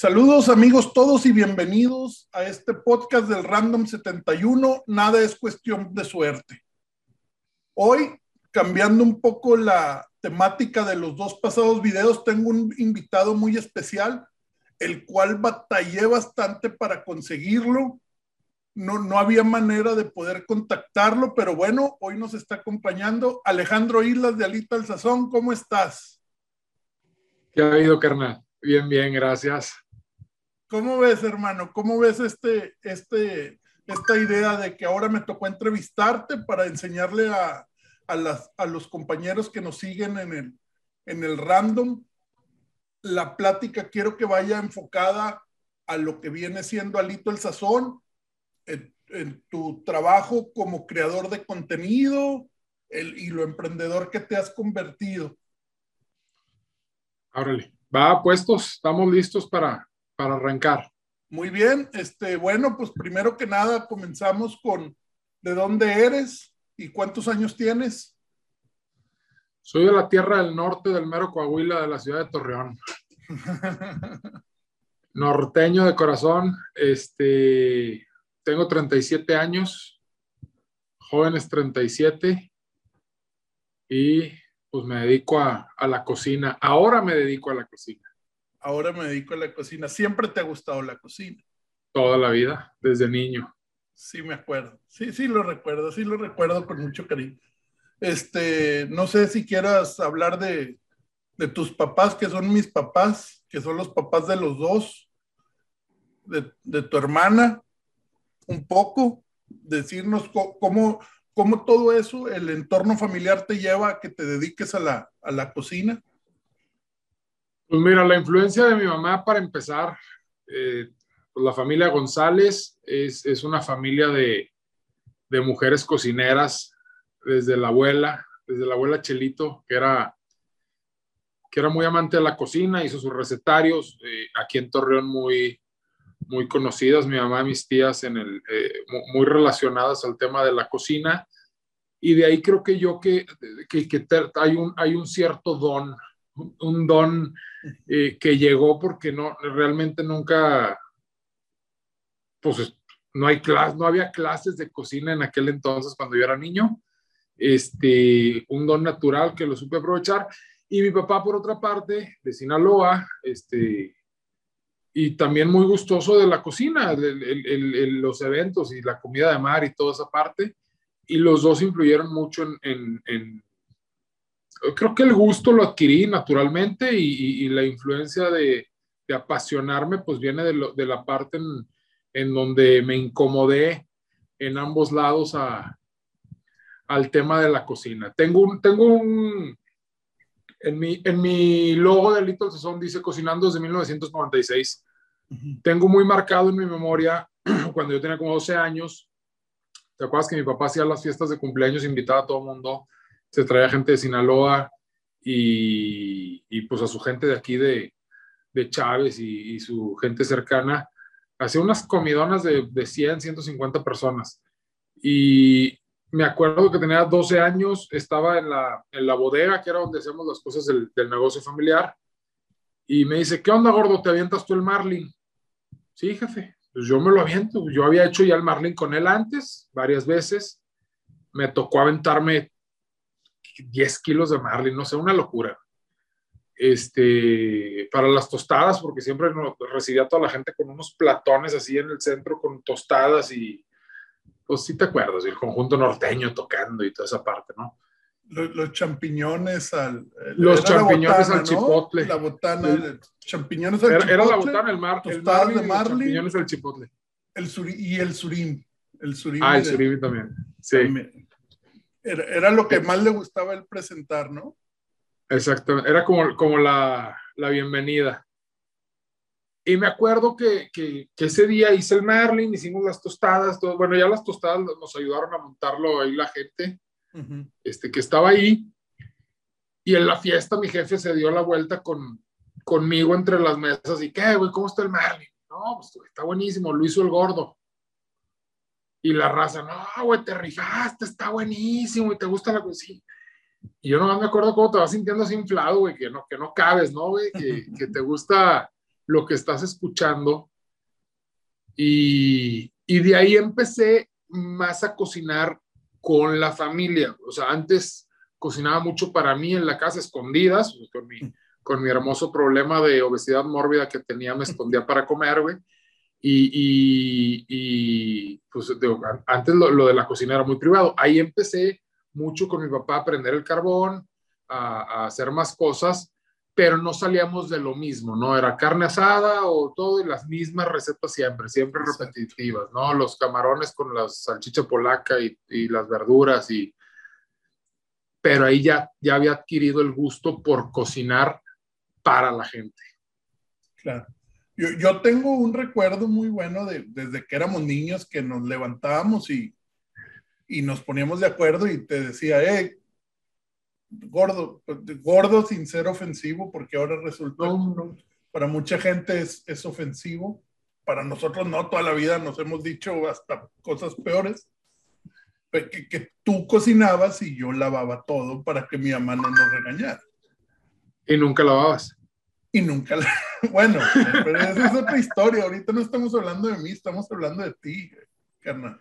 Saludos amigos todos y bienvenidos a este podcast del Random 71. Nada es cuestión de suerte. Hoy, cambiando un poco la temática de los dos pasados videos, tengo un invitado muy especial, el cual batallé bastante para conseguirlo. No, no había manera de poder contactarlo, pero bueno, hoy nos está acompañando Alejandro Islas de Alita al Sazón. ¿Cómo estás? ¿Qué ha habido, carnal? Bien, bien, gracias. ¿Cómo ves, hermano? ¿Cómo ves este, este, esta idea de que ahora me tocó entrevistarte para enseñarle a, a, las, a los compañeros que nos siguen en el, en el random? La plática quiero que vaya enfocada a lo que viene siendo Alito el Sazón, en, tu trabajo como creador de contenido el, y lo emprendedor que te has convertido. Árale. Va, puestos, estamos listos para, para arrancar. Muy bien, este, bueno, pues primero que nada comenzamos con de dónde eres y cuántos años tienes. Soy de la tierra del norte del mero Coahuila, de la ciudad de Torreón. Norteño de corazón, este, tengo 37 años, jóvenes 37 y pues me dedico a, a, la cocina. Ahora me dedico a la cocina. Ahora me dedico a la cocina. ¿Siempre te ha gustado la cocina? Toda la vida, desde niño. Sí, me acuerdo. Sí, sí, lo recuerdo. Sí, lo recuerdo con mucho cariño. Este, no sé si quieras hablar de, de tus papás, que son mis papás, que son los papás de los dos, de, de tu hermana, un poco, decirnos cómo, ¿Cómo todo eso, el entorno familiar te lleva a que te dediques a la, a la cocina? Pues mira, la influencia de mi mamá, para empezar, eh, pues la familia González es, es una familia de, de, mujeres cocineras, desde la abuela, desde la abuela Chelito, que era, que era muy amante de la cocina, hizo sus recetarios, eh, aquí en Torreón muy, muy conocidas, mi mamá y mis tías, en el, eh, muy relacionadas al tema de la cocina. Y de ahí creo que yo que, que, que hay, un, hay un cierto don, un don eh, que llegó porque no, realmente nunca, pues no, hay no había clases de cocina en aquel entonces cuando yo era niño. Este, un don natural que lo supe aprovechar. Y mi papá, por otra parte, de Sinaloa, este, y también muy gustoso de la cocina, el, los eventos y la comida de mar y toda esa parte. Y los dos influyeron mucho en creo que el gusto lo adquirí naturalmente y, y, y la influencia de, de, apasionarme pues viene de, lo, de la parte en, en, donde me incomodé en ambos lados a, al tema de la cocina. Tengo un, tengo un, en mi, en mi logo de Little Sazón dice cocinando desde 1996. Uh -huh. Tengo muy marcado en mi memoria cuando yo tenía como 12 años. ¿Te acuerdas que mi papá hacía las fiestas de cumpleaños, invitaba a todo el mundo? Se traía gente de Sinaloa y, y pues a su gente de aquí de, de Chávez y, su gente cercana. Hacía unas comidonas de, de 100, 150 personas. Y me acuerdo que tenía 12 años, estaba en la, en la bodega, que era donde hacemos las cosas del, del, negocio familiar, y me dice, ¿qué onda, gordo? ¿Te avientas tú el Marlin? Sí, jefe, pues yo me lo aviento. Yo había hecho ya el Marlin con él antes, varias veces. Me tocó aventarme 10 kilos de Marlin, no sé, una locura. Este, para las tostadas, porque siempre recibía a toda la gente con unos platones así en el centro con tostadas y pues sí te acuerdas, el conjunto norteño tocando y toda esa parte, ¿no? Los, los champiñones al... Los champiñones botana, al chipotle. ¿no? La botana, sí. champiñones al era, chipotle. Era la botana, el mar, el marlin, de marlin, champiñones al chipotle. El suri, y el surim. El surim ah, el surimi también, sí. También. Era, era, lo que más le gustaba el presentar, ¿no? Exactamente, era como, como la, la bienvenida. Y me acuerdo que, que, que, ese día hice el Marlin, hicimos las tostadas, todo, bueno, ya las tostadas nos ayudaron a montarlo ahí la gente uh -huh. este, que estaba ahí. Y en la fiesta mi jefe se dio la vuelta con, conmigo entre las mesas y, ¿qué, güey? ¿Cómo está el Marlin? No, pues está buenísimo, lo hizo el gordo. Y la raza, no, güey, te rifaste, está buenísimo y te gusta la cocina. Y yo nomás me acuerdo cómo te vas sintiendo así inflado, güey, que no, que no cabes, ¿no, güey? Que, que te gusta lo que estás escuchando. Y, y de ahí empecé más a cocinar con la familia. O sea, antes cocinaba mucho para mí en la casa, escondidas, pues, con mi, con mi hermoso problema de obesidad mórbida que tenía, me escondía para comer, güey. Y, y, y, pues antes lo, lo, de la cocina era muy privado. Ahí empecé mucho con mi papá a prender el carbón, a, a, hacer más cosas, pero no salíamos de lo mismo, ¿no? Era carne asada o todo y las mismas recetas siempre, siempre repetitivas, ¿no? Los camarones con la salchicha polaca y, y las verduras y... Pero ahí ya, ya había adquirido el gusto por cocinar para la gente. Claro. Yo, yo, tengo un recuerdo muy bueno de desde que éramos niños que nos levantábamos y, y nos poníamos de acuerdo y te decía, eh, gordo, gordo sin ser ofensivo, porque ahora resulta, no, no. para mucha gente es, es ofensivo, para nosotros no, toda la vida nos hemos dicho hasta cosas peores, que, que tú cocinabas y yo lavaba todo para que mi mamá no nos regañara. Y nunca lavabas. Y nunca la... Bueno, pero esa es otra historia. Ahorita no estamos hablando de mí, estamos hablando de ti, carnal.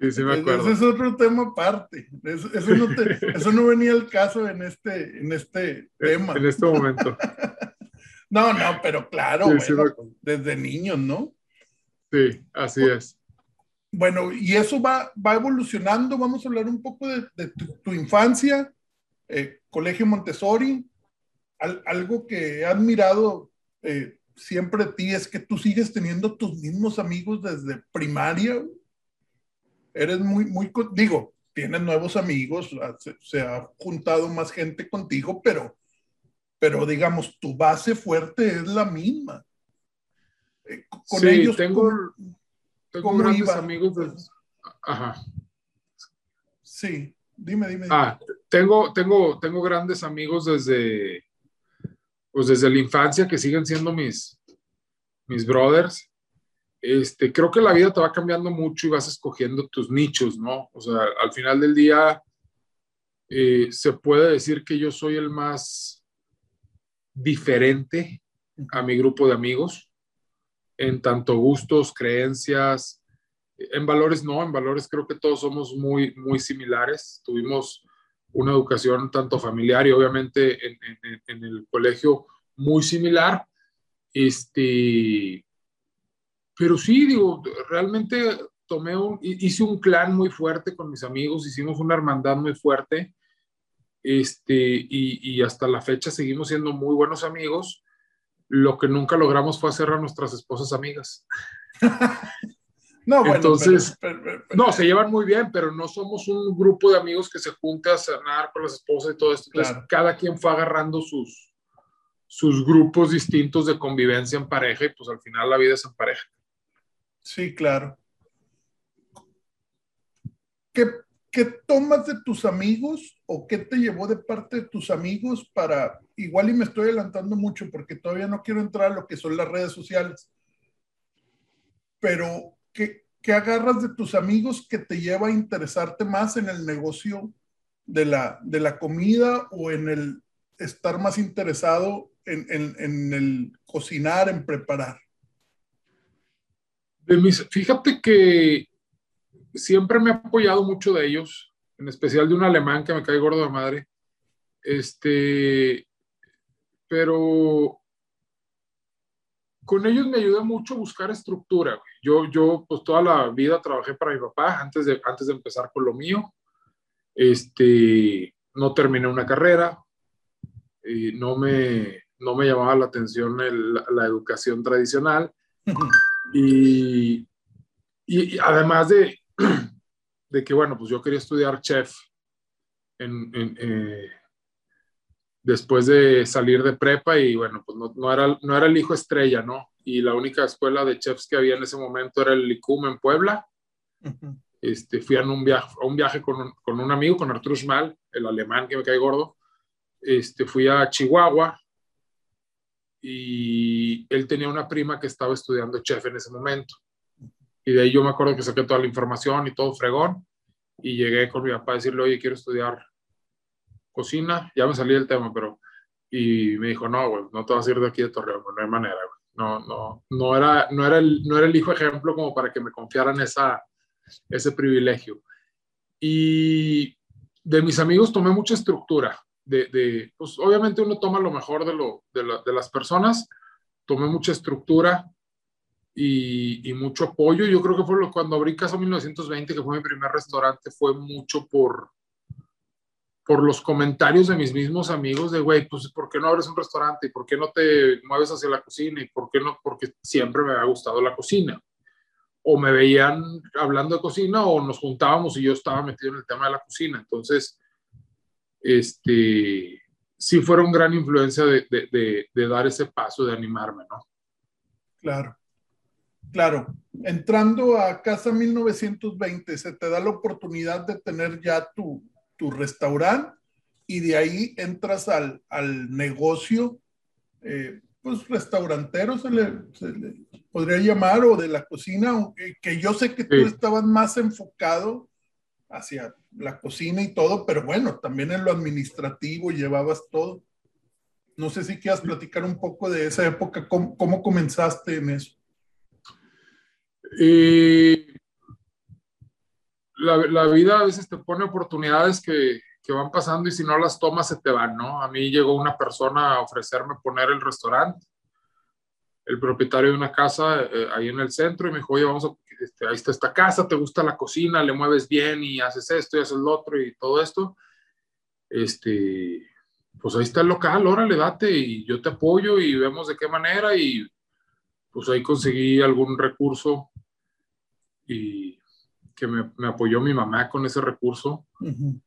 Sí, sí me acuerdo. Ese es otro tema aparte. Eso, eso, no te, eso, no venía al caso en este, en este tema. En este momento. no, no, pero claro, sí, bueno, sí desde niños, ¿no? Sí, así es. Bueno, y eso va, va evolucionando. Vamos a hablar un poco de, de tu, tu, infancia, eh, Colegio Montessori. Al, algo que he admirado eh, siempre de ti es que tú sigues teniendo tus mismos amigos desde primaria eres muy, muy, digo, tienes nuevos amigos, se, se, ha juntado más gente contigo, pero, pero digamos, tu base fuerte es la misma. Eh, con sí, ellos, tengo, ¿cómo, tengo grandes iba? amigos. De... Ajá. Sí, dime, dime. Ah, tengo, tengo, tengo grandes amigos desde, pues desde la infancia que siguen siendo mis, mis brothers este, creo que la vida te va cambiando mucho y vas escogiendo tus nichos, ¿no? O sea, al final del día eh, se puede decir que yo soy el más diferente a mi grupo de amigos en tanto gustos, creencias, en valores no, en valores creo que todos somos muy, muy similares. Tuvimos una educación tanto familiar y obviamente en, el colegio muy similar. Este, pero sí, digo, realmente tomé un, hice un clan muy fuerte con mis amigos, hicimos una hermandad muy fuerte, este, y, y, hasta la fecha seguimos siendo muy buenos amigos. Lo que nunca logramos fue hacer a nuestras esposas amigas. no, bueno, entonces, pero, pero, pero, no, se llevan muy bien, pero no somos un grupo de amigos que se junta a cenar con las esposas y todo esto. Entonces, claro. cada quien fue agarrando sus, sus grupos distintos de convivencia en pareja y pues al final la vida es en pareja. Sí, claro. ¿Qué, ¿Qué, tomas de tus amigos o qué te llevó de parte de tus amigos para, igual y me estoy adelantando mucho porque todavía no quiero entrar a lo que son las redes sociales, pero ¿qué, qué agarras de tus amigos que te lleva a interesarte más en el negocio de la, de la comida o en el estar más interesado en, en, en el cocinar, en preparar? De mis, fíjate que siempre me he apoyado mucho de ellos, en especial de un alemán que me cae gordo de madre. Este, pero con ellos me ayudó mucho a buscar estructura. Yo, yo, pues toda la vida trabajé para mi papá antes de, antes de empezar con lo mío. Este, no terminé una carrera, y no, me, no me llamaba la atención el, la educación tradicional. Y, y, y además de, de, que, bueno, pues yo quería estudiar chef en, en, eh, después de salir de prepa y bueno, pues no, no, era, no era el hijo estrella, ¿no? Y la única escuela de chefs que había en ese momento era el LICUM en Puebla. Uh -huh. este, fui a un viaje, a un viaje con, un, con un amigo, con Arturo Schmal, el alemán que me cae gordo. Este, fui a Chihuahua y él tenía una prima que estaba estudiando chef en ese momento. Y de ahí yo me acuerdo que saqué toda la información y todo fregón. Y llegué con mi papá a decirle, oye, quiero estudiar cocina. Ya me salí del tema, pero. Y me dijo, no, güey, no te vas a ir de aquí de Torreón, no hay manera, güey. No, no, no era, no era, el, no era el hijo ejemplo como para que me confiaran esa, ese privilegio. Y de mis amigos tomé mucha estructura. De, de pues obviamente uno toma lo mejor de, lo, de, de las personas, tomé mucha estructura y, y, mucho apoyo. Yo creo que fue lo, cuando abrí Casa 1920, que fue mi primer restaurante, fue mucho por, por los comentarios de mis mismos amigos de, güey, pues, ¿por qué no abres un restaurante? ¿Y por qué no te mueves hacia la cocina? ¿Y por qué no? Porque siempre me ha gustado la cocina. O me veían hablando de cocina o nos juntábamos y yo estaba metido en el tema de la cocina. Entonces, este, sí fueron gran influencia de, de, de dar ese paso, de animarme, ¿no? Claro. Claro, entrando a Casa 1920, se te da la oportunidad de tener ya tu, tu restaurante y de ahí entras al, al negocio, eh, pues restaurantero se le, se le, podría llamar, o de la cocina, que yo sé que tú sí. estabas más enfocado hacia la cocina y todo, pero bueno, también en lo administrativo llevabas todo. No sé si quieras platicar un poco de esa época, cómo, cómo comenzaste en eso. Y la, la, vida a veces te pone oportunidades que, que, van pasando y si no las tomas se te van, ¿no? A mí llegó una persona a ofrecerme poner el restaurante, el propietario de una casa eh, ahí en el centro y me dijo, oye, vamos a, este, ahí está esta casa, te gusta la cocina, le mueves bien y haces esto y haces lo otro y todo esto. Este, pues ahí está el local, órale, date y yo te apoyo y vemos de qué manera y pues ahí conseguí algún recurso y que me, me, apoyó mi mamá con ese recurso. Uh -huh.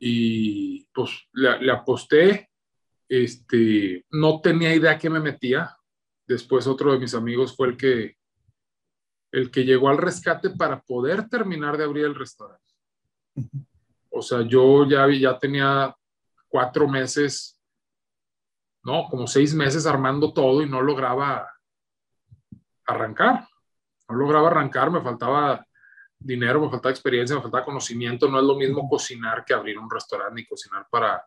Y pues le, le, aposté. Este, no tenía idea que me metía. Después otro de mis amigos fue el que, el que llegó al rescate para poder terminar de abrir el restaurante. Uh -huh. O sea, yo ya, ya tenía cuatro meses, no, como seis meses armando todo y no lograba arrancar. No lograba arrancar, me faltaba dinero, me faltaba experiencia, me faltaba conocimiento. No es lo mismo cocinar que abrir un restaurante y cocinar para,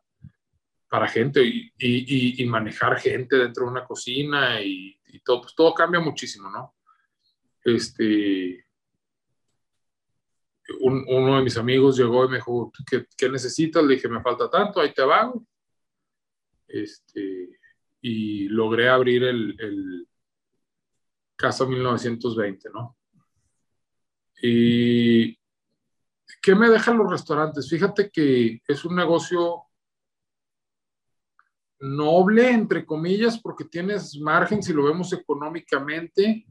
para gente y, y, y manejar gente dentro de una cocina y, y, todo, pues todo cambia muchísimo, ¿no? Este, un, uno de mis amigos llegó y me dijo, ¿qué, ¿qué, necesitas? Le dije, me falta tanto, ahí te va. Este, y logré abrir el, el Casa 1920, ¿no? ¿Y qué me dejan los restaurantes? Fíjate que es un negocio noble, entre comillas, porque tienes margen si lo vemos económicamente,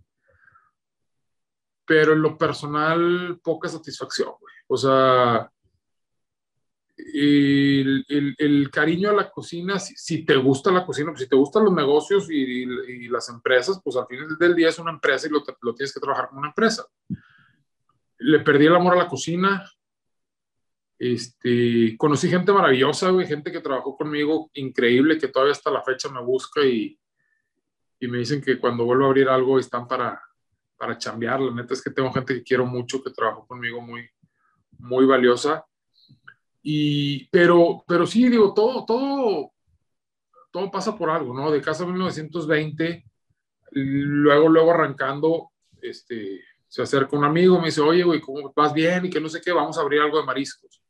pero en lo personal poca satisfacción. O sea, el, el, cariño a la cocina, si, te gusta la cocina, pues si te gustan los negocios y, y, las empresas, pues al final del día es una empresa y lo, lo tienes que trabajar como una empresa le perdí el amor a la cocina. Este, conocí gente maravillosa, gente que trabajó conmigo, increíble, que todavía hasta la fecha me busca y, y me dicen que cuando vuelvo a abrir algo están para, para chambear. La neta es que tengo gente que quiero mucho, que trabajó conmigo muy, muy valiosa. Y, pero, pero sí, digo, todo, todo, todo pasa por algo, ¿no? De casa 1920, luego, luego arrancando, este, se acerca un amigo, me dice, oye, güey, ¿cómo vas bien? Y que no sé qué, vamos a abrir algo de mariscos.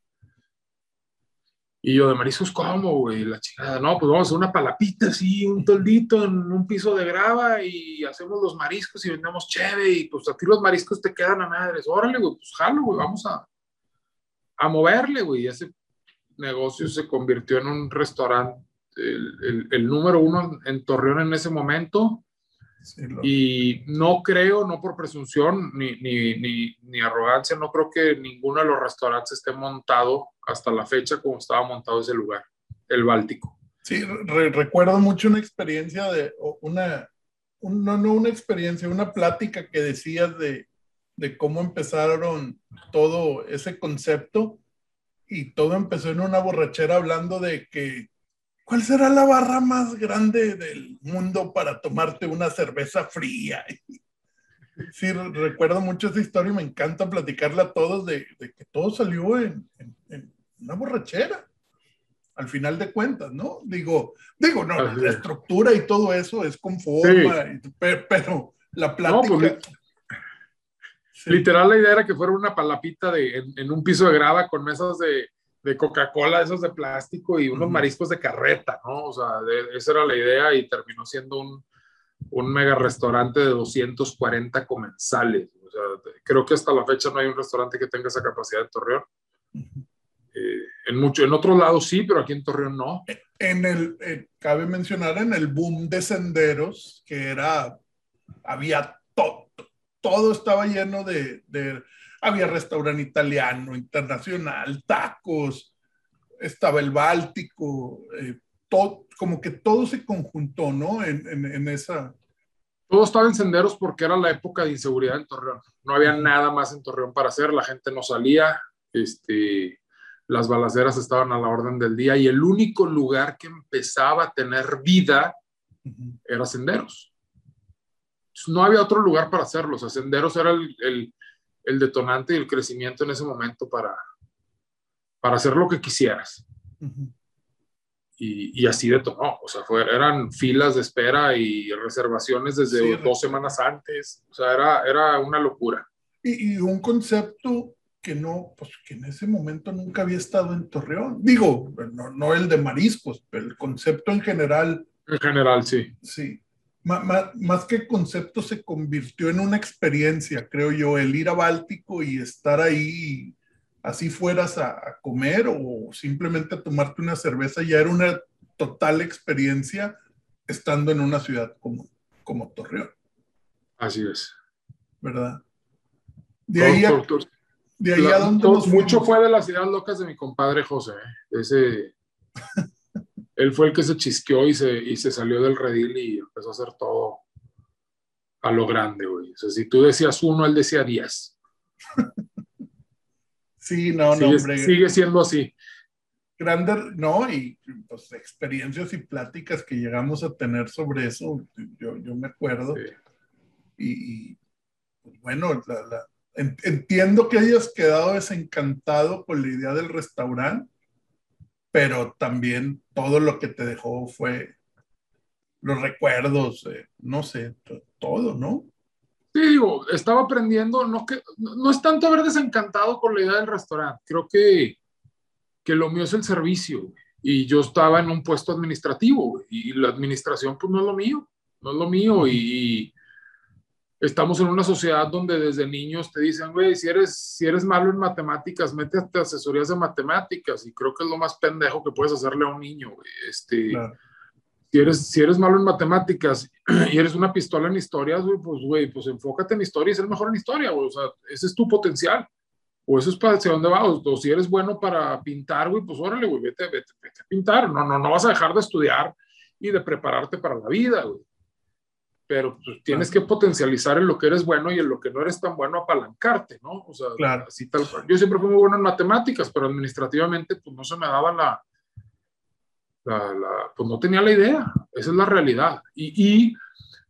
Y yo, ¿de mariscos cómo, güey? La chingada, no, pues vamos a hacer una palapita así, un toldito en un piso de grava y hacemos los mariscos y vendemos cheve y pues a ti los mariscos te quedan a madres. Órale, güey, pues jalo, güey, vamos a, a moverle, güey. Y ese negocio se convirtió en un restaurante, el, el, el número uno en Torreón en ese momento Sí, lo... Y no creo, no por presunción ni, ni, ni, ni, arrogancia, no creo que ninguno de los restaurantes esté montado hasta la fecha como estaba montado ese lugar, el Báltico. Sí, re recuerdo mucho una experiencia de, una, un, no, no una experiencia, una plática que decías de, de cómo empezaron todo ese concepto y todo empezó en una borrachera hablando de que ¿cuál será la barra más grande del mundo para tomarte una cerveza fría? Sí, recuerdo mucho esa historia y me encanta platicarla a todos de, de que todo salió en, en, en, una borrachera. al final de cuentas, ¿no? Digo, digo, no, la estructura y todo eso es con forma, pero, la pues, plática... Literal, la idea era que fuera una palapita de, en, un piso de grava con mesas de, de Coca-Cola, esos de plástico y unos mariscos de carreta, ¿no? O sea, esa era la idea y terminó siendo un, un mega restaurante de 240 comensales. O sea, creo que hasta la fecha no hay un restaurante que tenga esa capacidad de Torreón. Eh, en, mucho, en otros lados sí, pero aquí en Torreón no. En el, eh, cabe mencionar en el boom de senderos, que era, había todo, todo estaba lleno de, de, había restaurante italiano, internacional, tacos, estaba el Báltico, eh, todo, como que todo se conjuntó, ¿no? En, en, en, esa... Todo estaba en senderos porque era la época de inseguridad en Torreón. No había nada más en Torreón para hacer, la gente no salía, este, las balaceras estaban a la orden del día y el único lugar que empezaba a tener vida era Senderos. No había otro lugar para hacerlo, o sea, Senderos era el, el, el detonante y el crecimiento en ese momento para, para hacer lo que quisieras. y, y, así de todo, o sea, fue, eran filas de espera y reservaciones desde dos semanas antes, o sea, era, era una locura. Y, y un concepto que no, pues que en ese momento nunca había estado en Torreón. Digo, no, no el de mariscos, pero el concepto en general. En general, sí. Sí. Más que concepto se convirtió en una experiencia, creo yo, el ir a Báltico y estar ahí, así fueras a, a comer o simplemente a tomarte una cerveza, ya era una total experiencia estando en una ciudad como, como Torreón. Así es. ¿Verdad? De ahí a, de ahí a dónde Mucho fue de las ideas locas de mi compadre José. ¿eh? Ese, él fue el que se chisqueó y se, y se salió del redil y empezó a hacer todo a lo grande, güey. O sea, si tú decías uno, él decía diez. sí, no, no, hombre. Sigue siendo así. Grande, no, y pues experiencias y pláticas que llegamos a tener sobre eso, yo, yo me acuerdo. Y, y, pues, bueno, la, la Entiendo que hayas quedado desencantado con la idea del restaurante, pero también todo lo que te dejó fue los recuerdos, eh, no sé, todo, ¿no? Sí, digo, estaba aprendiendo, no, que, no es tanto haber desencantado con la idea del restaurante, creo que, que lo mío es el servicio, y yo estaba en un puesto administrativo, y la administración pues no es lo mío, no es lo mío, y, estamos en una sociedad donde desde niños te dicen, güey, si eres, si eres malo en matemáticas, métete a asesorías de matemáticas. Y creo que es lo más pendejo que puedes hacerle a un niño, güey. Este, si, eres, si eres malo en matemáticas y eres una pistola en historias, güey, pues, güey, pues enfócate en historia y ser mejor en historia, güey. O sea, ese es tu potencial. O eso es para hacia dónde vas. O, si eres bueno para pintar, güey, pues órale, güey, vete, vete, vete a pintar. No, no, no vas a dejar de estudiar y de prepararte para la vida, güey pero pues, tienes que potencializar en lo que eres bueno y en lo que no eres tan bueno apalancarte, ¿no? O sea, claro. así tal Yo siempre fui muy bueno en matemáticas, pero administrativamente pues no se me daba la, la, pues no tenía la idea, esa es la realidad. Y, y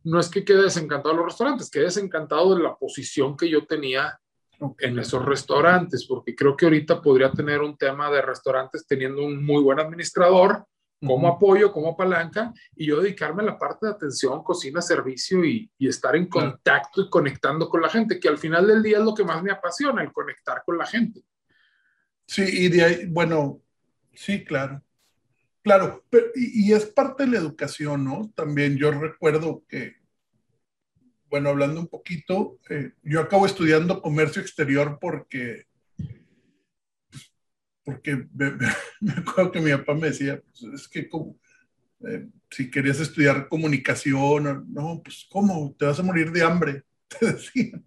no es que quede desencantado de los restaurantes, quede desencantado de la posición que yo tenía en esos restaurantes, porque creo que ahorita podría tener un tema de restaurantes teniendo un muy buen administrador, como apoyo, como palanca, y yo dedicarme a la parte de atención, cocina, servicio y, y estar en contacto y conectando con la gente, que al final del día es lo que más me apasiona, el conectar con la gente. Sí, y de ahí, bueno, sí, claro. Claro, pero, y, y, es parte de la educación, ¿no? También yo recuerdo que, bueno, hablando un poquito, eh, yo acabo estudiando comercio exterior porque porque me, acuerdo que mi papá me decía, pues, es que como, eh, si querías estudiar comunicación, no, pues ¿cómo? Te vas a morir de hambre, te decía.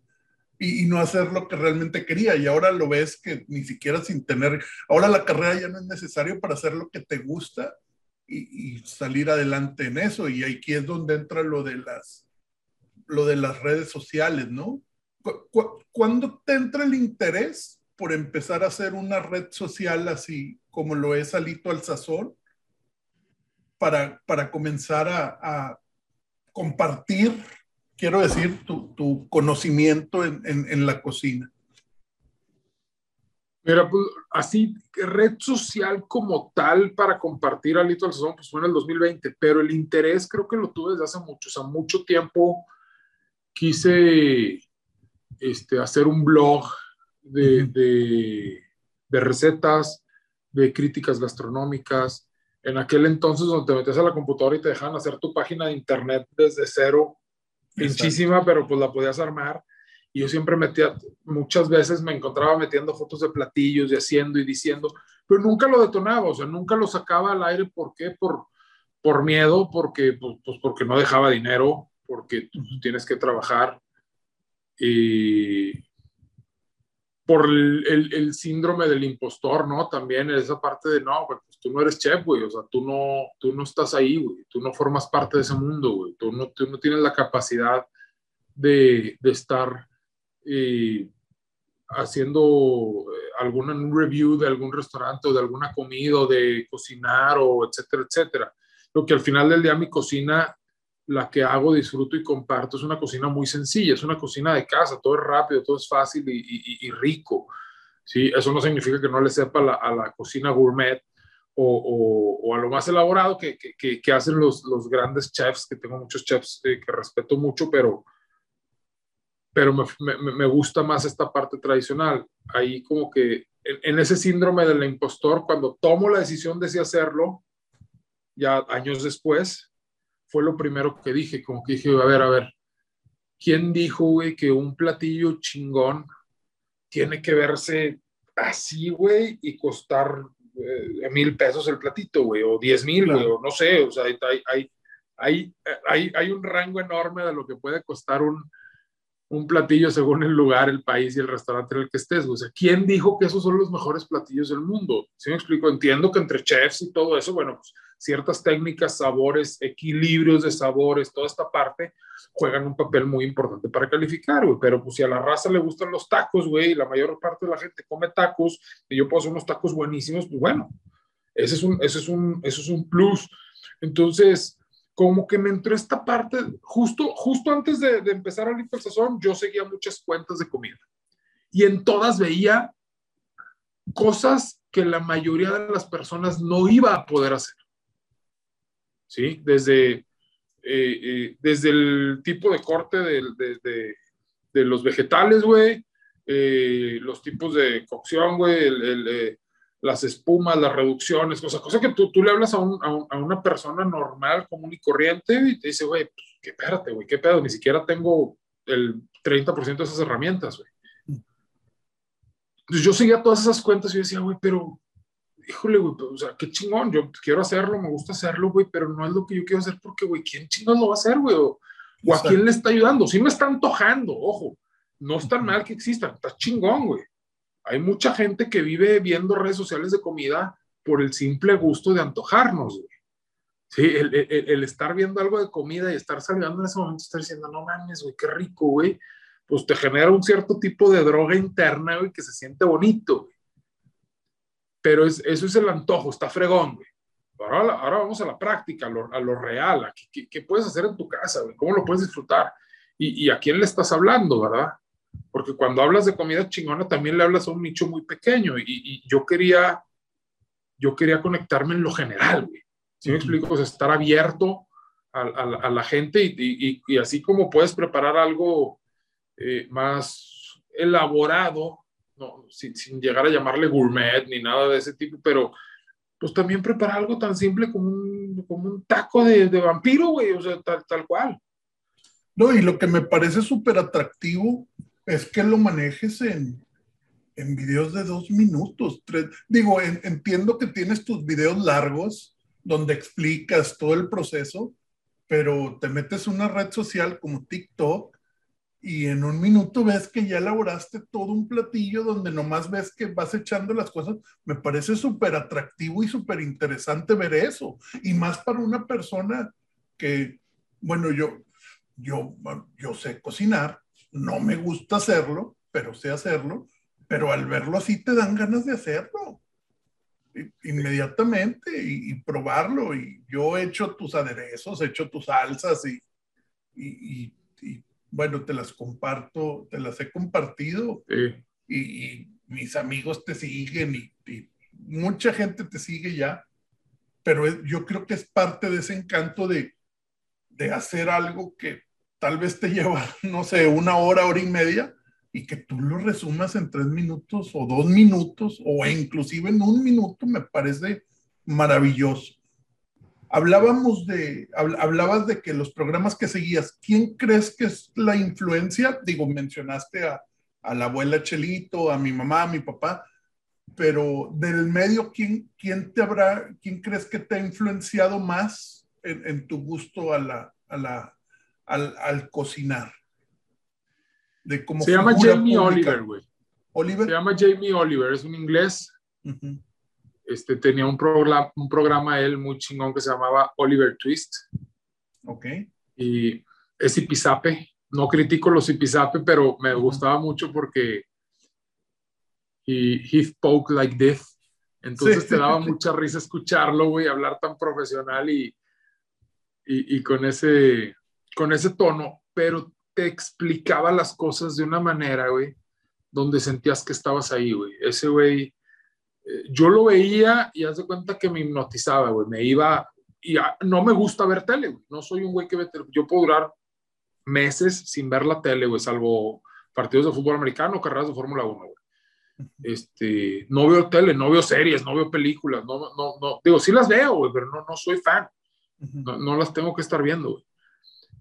Y, y, no hacer lo que realmente quería. Y ahora lo ves que ni siquiera sin tener, ahora la carrera ya no es necesario para hacer lo que te gusta y, y salir adelante en eso. Y aquí es donde entra lo de las, lo de las redes sociales, ¿no? ¿Cu cuándo te entra el interés por empezar a hacer una red social así como lo es Alito al Sazón, para, para comenzar a, a, compartir, quiero decir, tu, tu conocimiento en, en, en, la cocina? Mira, pues así, red social como tal para compartir Alito al Sazón, pues fue en el 2020, pero el interés creo que lo tuve desde hace mucho, o sea, mucho tiempo quise este, hacer un blog de, de, de, recetas, de críticas gastronómicas. En aquel entonces, donde te metes a la computadora y te dejan hacer tu página de internet desde cero, pinchísima, pero pues la podías armar. Y yo siempre metía, muchas veces me encontraba metiendo fotos de platillos y haciendo y diciendo, pero nunca lo detonaba, o sea, nunca lo sacaba al aire. ¿Por qué? Por, por miedo, porque, pues, pues porque no dejaba dinero, porque tú tienes que trabajar. Y por el, el, síndrome del impostor, ¿no? También esa parte de, no, pues tú no eres chef, güey, o sea, tú no, tú no estás ahí, güey, tú no formas parte de ese mundo, güey, tú no, tú no tienes la capacidad de, de estar eh, haciendo eh, algún review de algún restaurante o de alguna comida o de cocinar o etcétera, etcétera. Lo que al final del día mi cocina, la que hago, disfruto y comparto, es una cocina muy sencilla, es una cocina de casa, todo es rápido, todo es fácil y, rico. ¿sí? Eso no significa que no le sepa a la cocina gourmet o, a lo más elaborado que, que, hacen los, los, grandes chefs, que tengo muchos chefs eh, que respeto mucho, pero, pero me, me, gusta más esta parte tradicional. Ahí como que en, ese síndrome del impostor, cuando tomo la decisión de si hacerlo, ya años después, fue lo primero que dije, como que dije, a ver, a ver, ¿quién dijo, güey, que un platillo chingón tiene que verse así, güey, y costar eh, mil pesos el platito, güey, o diez mil, claro. güey, o no sé, o sea, hay, hay, hay, hay, hay un rango enorme de lo que puede costar un, un platillo según el lugar, el país y el restaurante en el que estés. O sea, ¿quién dijo que esos son los mejores platillos del mundo? Si me explico, entiendo que entre chefs y todo eso, bueno, pues ciertas técnicas, sabores, equilibrios de sabores, toda esta parte juegan un papel muy importante para calificar, güey. Pero pues si a la raza le gustan los tacos, güey, y la mayor parte de la gente come tacos, y yo puedo hacer unos tacos buenísimos, pues bueno, ese es un, ese es un, eso es un plus. Entonces, como que me entró esta parte, justo, justo antes de, empezar a el Sazón, yo seguía muchas cuentas de comida. Y en todas veía cosas que la mayoría de las personas no iba a poder hacer. ¿Sí? Desde, eh, eh, desde el tipo de corte de, de, los vegetales, güey, eh, los tipos de cocción, güey, el, las espumas, las reducciones, cosa, cosa que tú, tú le hablas a, un, a, un, a, una persona normal, común y corriente, y te dice, güey, pues, qué espérate, güey, qué pedo, ni siquiera tengo el 30% de esas herramientas, güey. Entonces yo seguía todas esas cuentas y yo decía, güey, pero, híjole, güey, o sea, qué chingón, yo quiero hacerlo, me gusta hacerlo, güey, pero no es lo que yo quiero hacer porque, güey, ¿quién chingón lo va a hacer, güey? O, o a quién le está ayudando. Sí me está antojando, ojo, no es tan mal que existan, está chingón, güey hay mucha gente que vive viendo redes sociales de comida por el simple gusto de antojarnos, güey. Sí, el, estar viendo algo de comida y estar saliendo en ese momento, estar diciendo, no mames, güey, qué rico, güey, pues te genera un cierto tipo de droga interna, güey, que se siente bonito, güey. Pero es, eso es el antojo, está fregón, güey. Ahora, vamos a la práctica, a lo, real, a qué, puedes hacer en tu casa, güey, cómo lo puedes disfrutar y a quién le estás hablando, ¿verdad? Porque cuando hablas de comida chingona también le hablas a un nicho muy pequeño y, y yo quería, yo quería conectarme en lo general, güey. ¿Sí me explico? Pues estar abierto a, a, a la gente y, y, y, así como puedes preparar algo eh, más elaborado, no, sin, sin, llegar a llamarle gourmet ni nada de ese tipo, pero pues también preparar algo tan simple como un, como un taco de, de vampiro, güey, o sea, tal, tal cual. No, y lo que me parece súper atractivo es que lo manejes en, en videos de dos minutos, tres. Digo, en, entiendo que tienes tus videos largos donde explicas todo el proceso, pero te metes una red social como TikTok y en un minuto ves que ya elaboraste todo un platillo donde nomás ves que vas echando las cosas. Me parece súper atractivo y súper interesante ver eso. Y más para una persona que, bueno, yo, yo, yo sé cocinar, no me gusta hacerlo, pero sé hacerlo, pero al verlo así te dan ganas de hacerlo inmediatamente y, y probarlo. Y yo he hecho tus aderezos, he hecho tus salsas y, y, y, bueno, te las comparto, te las he compartido. Sí. Y, mis amigos te siguen y, mucha gente te sigue ya, pero yo creo que es parte de ese encanto de, de hacer algo que tal vez te lleva, no sé, una hora, hora y media, y que tú lo resumas en tres minutos o dos minutos o inclusive en un minuto, me parece maravilloso. Hablábamos de, hablabas de que los programas que seguías, ¿quién crees que es la influencia? Digo, mencionaste a, la abuela Chelito, a mi mamá, a mi papá, pero del medio, ¿quién, quién te habrá, quién crees que te ha influenciado más en, tu gusto a la, a la, al, al cocinar? De cómo Se llama Jamie Oliver, güey. Oliver. Se llama Jamie Oliver, es un inglés. este, tenía un, programa, un programa él muy chingón que se llamaba Oliver Twist. Ok. Y es Ipizape. No critico los Ipizape, pero me gustaba mucho porque he, he spoke like this. Entonces te daba mucha risa escucharlo, güey, hablar tan profesional y, y, y, con, ese, con ese tono, pero te explicaba las cosas de una manera, güey, donde sentías que estabas ahí, güey. Ese güey, eh, yo lo veía y haz de cuenta que me hipnotizaba, güey. Me iba, y no me gusta ver tele, güey. No soy un güey que ve tele. Yo puedo durar meses sin ver la tele, güey, salvo partidos de fútbol americano, carreras de Fórmula 1, güey. Este, no veo tele, no veo series, no veo películas, no, no, no, digo, sí las veo, güey, pero no, no soy fan. No, no las tengo que estar viendo, güey.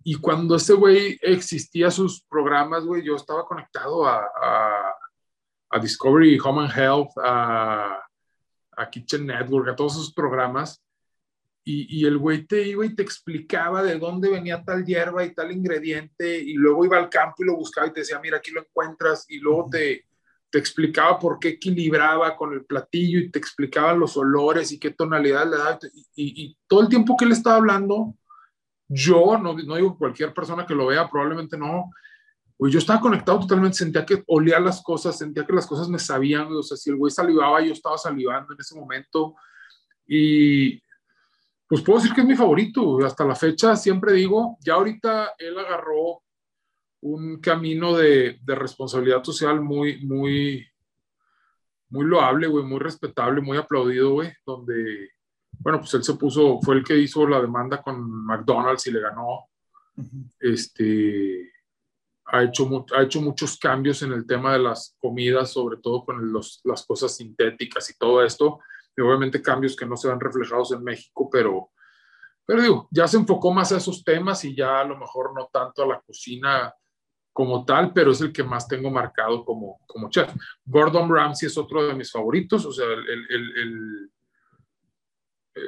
Y cuando ese güey existía sus programas, güey, yo estaba conectado a, a, Discovery Home and Health, a, a, Kitchen Network, a todos esos programas. Y, y el güey te iba y te explicaba de dónde venía tal hierba y tal ingrediente. Y luego iba al campo y lo buscaba y te decía, mira, aquí lo encuentras. Y luego te, te explicaba por qué equilibraba con el platillo y te explicaba los olores y qué tonalidad le daba. Y, y, todo el tiempo que él estaba hablando, yo, no, no digo cualquier persona que lo vea, probablemente no, pues yo estaba conectado totalmente, sentía que olía las cosas, sentía que las cosas me sabían, o sea, si el güey salivaba, yo estaba salivando en ese momento. Y pues puedo decir que es mi favorito, hasta la fecha siempre digo, ya ahorita él agarró un camino de, de responsabilidad social muy, muy, muy loable, güey, muy respetable, muy aplaudido, güey, donde bueno, pues él se puso, fue el que hizo la demanda con McDonald's y le ganó. Este, ha hecho, ha hecho muchos cambios en el tema de las comidas, sobre todo con los, las cosas sintéticas y todo esto. Y obviamente cambios que no se ven reflejados en México, pero, pero digo, ya se enfocó más a esos temas y ya a lo mejor no tanto a la cocina como tal, pero es el que más tengo marcado como, como chef. Gordon Ramsay es otro de mis favoritos, o sea, el, el, el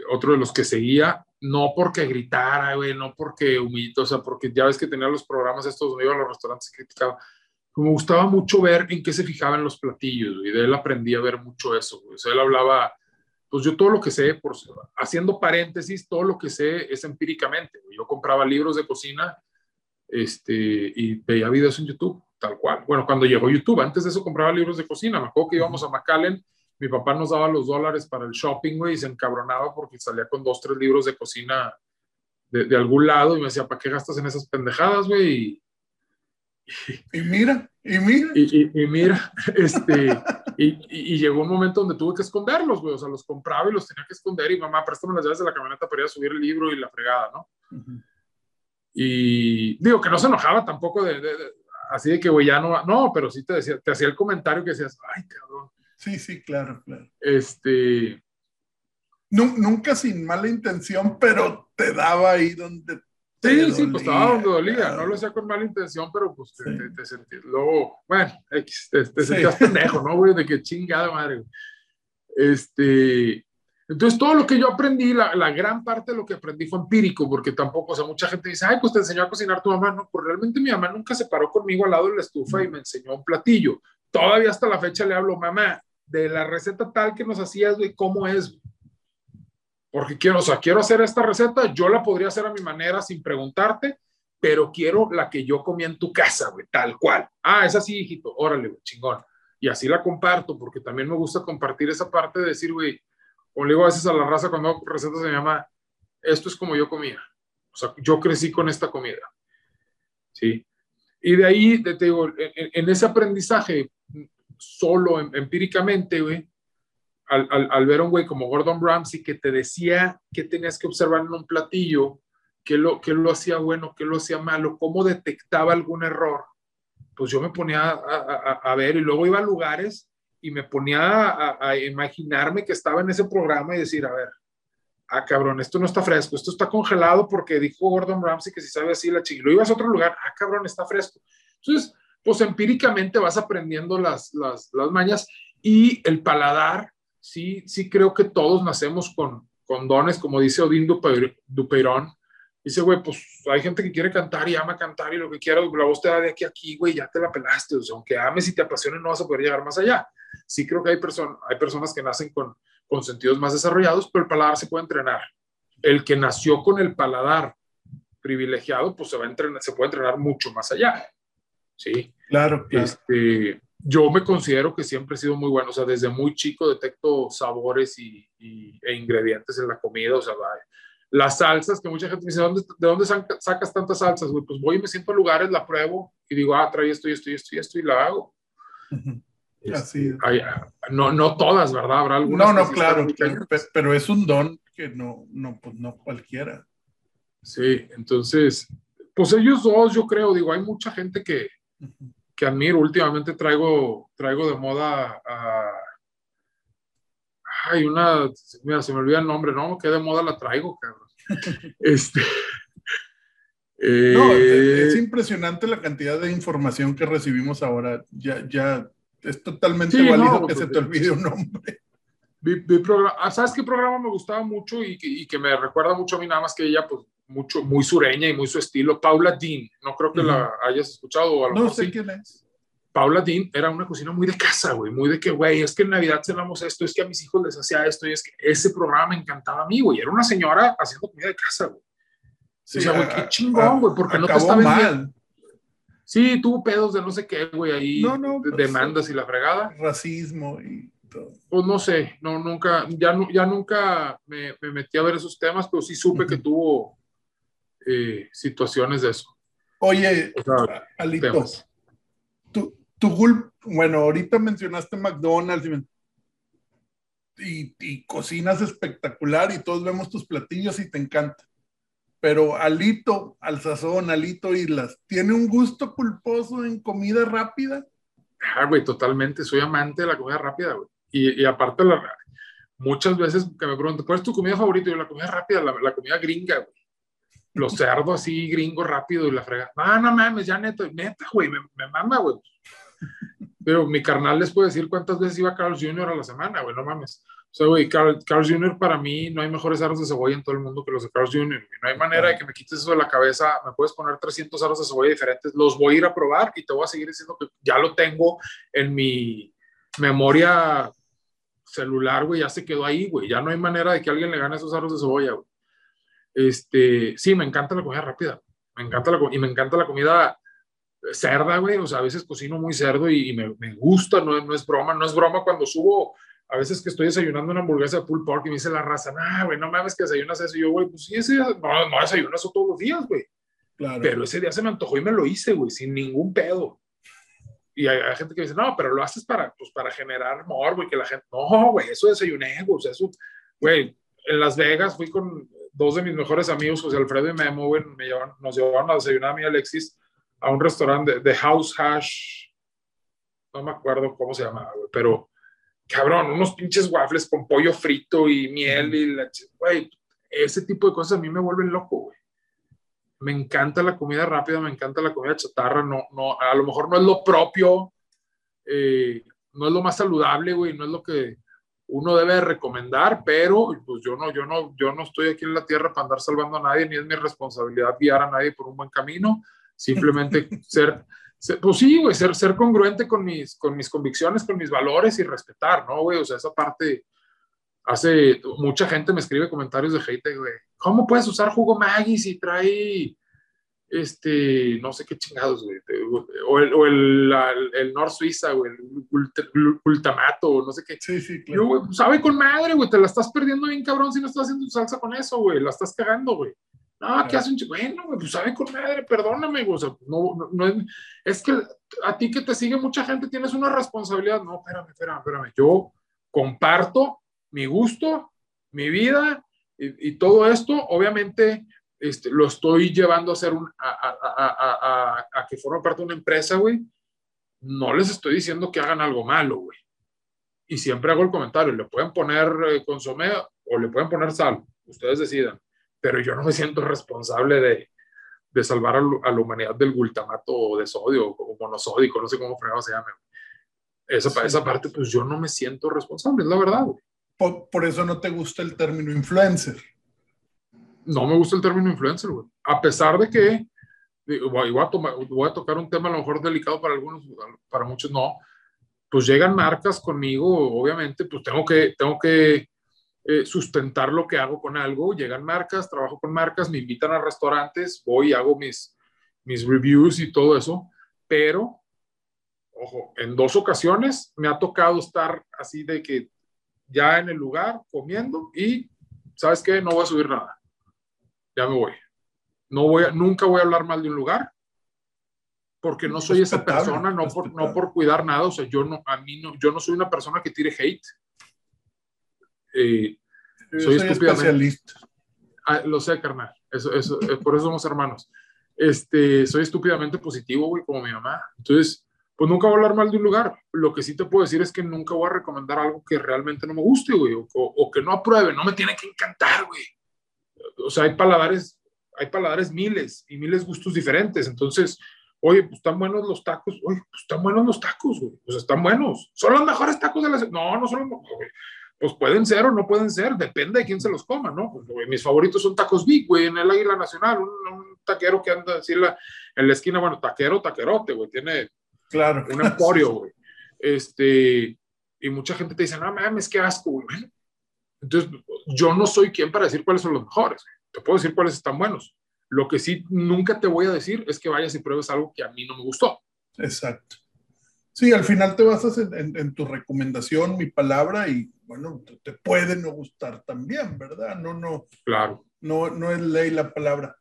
otro de los que seguía, no porque gritara, güey, no porque humillito, o sea, porque ya ves que tenía los programas estos donde iba a los restaurantes y criticaba. Me gustaba mucho ver en qué se fijaba en los platillos, y de él aprendí a ver mucho eso, O sea, él hablaba, pues yo todo lo que sé, por, haciendo paréntesis, todo lo que sé es empíricamente. Yo compraba libros de cocina este, y veía videos en YouTube, tal cual. Bueno, cuando llegó YouTube, antes de eso compraba libros de cocina. Me acuerdo que íbamos a McAllen mi papá nos daba los dólares para el shopping, güey, y se encabronaba porque salía con dos, tres libros de cocina de, algún lado y me decía, ¿para qué gastas en esas pendejadas, güey? Y, mira, y mira. Y, mira, este, y, llegó un momento donde tuve que esconderlos, güey, o sea, los compraba y los tenía que esconder y mamá, préstame las llaves de la camioneta para ir a subir el libro y la fregada, ¿no? Y digo que no se enojaba tampoco de, así de que, güey, ya no, no, pero sí te decía, te hacía el comentario que decías, ay, cabrón, Sí, sí, claro, claro. Este. nunca sin mala intención, pero te daba ahí donde. Sí, sí, pues estaba donde dolía. No lo hacía con mala intención, pero pues te, te, sentías. Luego, bueno, te, te sentías pendejo, ¿no, güey? De que chingada madre. Este. Entonces, todo lo que yo aprendí, la, la, gran parte de lo que aprendí fue empírico, porque tampoco, o sea, mucha gente dice, ay, pues te enseñó a cocinar tu mamá. No, pues realmente mi mamá nunca se paró conmigo al lado de la estufa y me enseñó un platillo. Todavía hasta la fecha le hablo, mamá, de la receta tal que nos hacías, güey, cómo es. Porque quiero, o sea, quiero hacer esta receta, yo la podría hacer a mi manera sin preguntarte, pero quiero la que yo comí en tu casa, güey, tal cual. Ah, es así, hijito, órale, chingón. Y así la comparto, porque también me gusta compartir esa parte de decir, güey, o le digo a veces a la raza cuando hago recetas se llama, esto es como yo comía. O sea, yo crecí con esta comida. ¿Sí? Y de ahí, te digo, en, en ese aprendizaje, solo, em, empíricamente, güey, al, al, ver a un güey como Gordon Ramsay que te decía que tenías que observar en un platillo, qué lo, qué lo hacía bueno, qué lo hacía malo, cómo detectaba algún error, pues yo me ponía a, a, a ver y luego iba a lugares y me ponía a, imaginarme que estaba en ese programa y decir, a ver, ah, cabrón, esto no está fresco, esto está congelado porque dijo Gordon Ramsay que si sabe así la chica. Lo ibas a otro lugar, ah, cabrón, está fresco. Entonces, pues empíricamente vas aprendiendo las, las, las mañas y el paladar, sí, sí creo que todos nacemos con, con dones, como dice Odín Dupeirón. Dice, güey, pues hay gente que quiere cantar y ama cantar y lo que quiera, la voz te da de aquí a aquí, güey, ya te la pelaste. O sea, aunque ames y te apasiones, no vas a poder llegar más allá. Sí creo que hay, person hay personas que nacen con, con sentidos más desarrollados, pero el paladar se puede entrenar. El que nació con el paladar privilegiado, pues se, va a entrenar, se puede entrenar mucho más allá. Sí. Claro, claro. Este, yo me considero que siempre he sido muy bueno, o sea, desde muy chico detecto sabores y, y e ingredientes en la comida, o sea, las salsas, que mucha gente me dice, ¿dónde, ¿de dónde sacas tantas salsas? Pues voy y me siento a lugares, la pruebo y digo, ah, trae esto y esto y esto y esto y la hago. Así Hay, no, no todas, ¿verdad? Habrá algunas. No, no, claro, pero, pero, es un don que no, no, pues no cualquiera. Sí, entonces, pues ellos dos, yo creo, digo, hay mucha gente que. Que admiro. Últimamente traigo, traigo de moda a. Hay una, mira, se me olvida el nombre, ¿no? ¿Qué de moda la traigo, cabrón? este. Eh, no, es impresionante la cantidad de información que recibimos ahora. Ya, ya es totalmente sí, válido no, que se te olvide un nombre. Vi, vi programa, ah, ¿Sabes qué programa me gustaba mucho y que, y que, me recuerda mucho a mí, nada más que ella, pues, mucho, muy sureña y muy su estilo? Paula Dean. No creo que uh -huh. la hayas escuchado. O no sé sí. quién es. Paula Dean era una cocina muy de casa, güey, muy de que, güey, es que en Navidad cenamos esto, es que a mis hijos les hacía esto, y es que ese programa me encantaba a mí, güey. Era una señora haciendo comida de casa, güey. Sí, o sea, güey, qué chingón, güey, porque no te está vendiendo. Sí, tuvo pedos de no sé qué, güey, ahí, no, no, de demandas sí. y la fregada. Racismo y todo. Pues no sé, no, nunca, ya, ya nunca me, me metí a ver esos temas, pero sí supe uh -huh. que tuvo eh, situaciones de eso. Oye, o sea, Alito, temas. tu, tu bueno, ahorita mencionaste McDonald's y, y, y, cocinas espectacular y todos vemos tus platillos y te encanta. Pero Alito, al sazón, Alito Islas, ¿tiene un gusto culposo en comida rápida? Ah, güey, totalmente. Soy amante de la comida rápida, güey. Y, y aparte, la, muchas veces que me preguntan, ¿cuál es tu comida favorita? Yo, la comida rápida, la, la comida gringa, güey los cerdos así, gringo rápido y la frega. No, no mames, ya neta, neta, güey, me, me mama, güey. Pero mi carnal les puede decir cuántas veces iba Carl Jr. a la semana, güey, no mames. O sea, güey, Carl, Carl, Jr. para mí no hay mejores aros de cebolla en todo el mundo que los de Carl Jr. No hay manera de que me quites eso de la cabeza. Me puedes poner 300 aros de cebolla diferentes. Los voy a ir a probar y te voy a seguir diciendo que ya lo tengo en mi memoria celular, güey. Ya se quedó ahí, güey. Ya no hay manera de que alguien le gane esos aros de cebolla, güey. Este, sí, me encanta la comida rápida. Me encanta la, y me encanta la comida cerda, güey. O sea, a veces cocino muy cerdo y, y me, me, gusta, no, no es broma. No es broma cuando subo a veces que estoy desayunando una hamburguesa de pulled pork y me dice la raza, nah, güey, no mames que desayunas eso. Y yo, güey, pues sí, ese no, no desayuno eso todos los días, güey. Claro. Pero ese día se me antojó y me lo hice, güey, sin ningún pedo. Y hay, hay, gente que dice, no, pero lo haces para, pues, para generar morbo y que la gente, no, güey, eso desayuné, güey, o sea, eso, güey, en Las Vegas fui con dos de mis mejores amigos, José Alfredo y Memo, güey, me llevaron, nos llevaron a desayunar a mí y Alexis a un restaurante de, House Hash, no me acuerdo cómo se llamaba, güey, pero cabrón, unos pinches waffles con pollo frito y miel y la güey, ese tipo de cosas a mí me vuelven loco, güey. Me encanta la comida rápida, me encanta la comida chatarra, no, no, a lo mejor no es lo propio, eh, no es lo más saludable, güey, no es lo que uno debe recomendar, pero pues yo no, yo no, yo no estoy aquí en la tierra para andar salvando a nadie, ni es mi responsabilidad guiar a nadie por un buen camino, simplemente ser pues sí, güey, ser, ser congruente con mis, con mis convicciones, con mis valores y respetar, ¿no, güey? O sea, esa parte hace, mucha gente me escribe comentarios de hate, güey, ¿cómo puedes usar jugo Maggi si trae, este, no sé qué chingados, güey, o el, o el, el, el Nor Suiza, güey, el glutamato, no sé qué. Sí, sí, claro. Yo, güey, sabe con madre, güey, te la estás perdiendo bien cabrón si no estás haciendo salsa con eso, güey, la estás cagando, güey. No, ¿qué hacen? Bueno, güey, pues sabe con madre, perdóname, güey. O sea, no, no, es, es que a ti que te sigue mucha gente tienes una responsabilidad. No, espérame, espérame, espérame. Yo comparto mi gusto, mi vida y, y todo esto. Obviamente, este, lo estoy llevando a ser un, a, a, a, a, que forme parte de una empresa, güey. No les estoy diciendo que hagan algo malo, güey. Y siempre hago el comentario, le pueden poner eh, consomé o le pueden poner sal, ustedes decidan, pero yo no me siento responsable de, de salvar a, la humanidad del glutamato de sodio o monosódico, no sé cómo fregado se llame. Esa, sí. esa parte, pues yo no me siento responsable, es la verdad. Por, por eso no te gusta el término influencer no me gusta el término influencer. A pesar de que, voy a, tomar, voy a tocar un tema a lo mejor delicado para algunos, para muchos no, pues llegan marcas conmigo, obviamente, pues tengo que, tengo que eh, sustentar lo que hago con algo, llegan marcas, trabajo con marcas, me invitan a restaurantes, voy, hago mis, mis reviews y todo eso, pero, ojo, en dos ocasiones me ha tocado estar así de que ya en el lugar comiendo y, ¿sabes qué? No voy a subir nada ya me voy. No voy a, nunca voy a hablar mal de un lugar porque no soy esa persona, no por, no por cuidar nada, o sea, yo no, a mí no, yo no soy una persona que tire hate. Eh, soy, soy especialista. Ah, lo sé, carnal, eso, eso, eh, por eso somos hermanos. Este, soy estúpidamente positivo, güey, como mi mamá. Entonces, pues nunca voy a hablar mal de un lugar. Lo que sí te puedo decir es que nunca voy a recomendar algo que realmente no me guste, güey, o, o que no apruebe, no me tiene que encantar, güey o sea, hay paladares, hay paladares miles y miles gustos diferentes. Entonces, oye, pues están buenos los tacos, oye, pues están buenos los tacos, güey, pues están buenos. ¿Son los mejores tacos de la No, no son los mejores, Pues pueden ser o no pueden ser, depende de quién se los coma, ¿no? Pues, güey, mis favoritos son tacos Big, güey, en el Águila Nacional, un, un taquero que anda así la, en la esquina, bueno, taquero, taquerote, güey, tiene claro. un emporio, güey. Este, y mucha gente te dice, no mames, qué asco, güey. Entonces, yo no soy quien para decir cuáles son los mejores. Te puedo decir cuáles están buenos. Lo que sí nunca te voy a decir es que vayas y pruebes algo que a mí no me gustó. Exacto. Sí, al final te basas en, en, en tu recomendación, mi palabra, y bueno, te, te, puede no gustar también, ¿verdad? No, no. Claro. No, no es ley la palabra.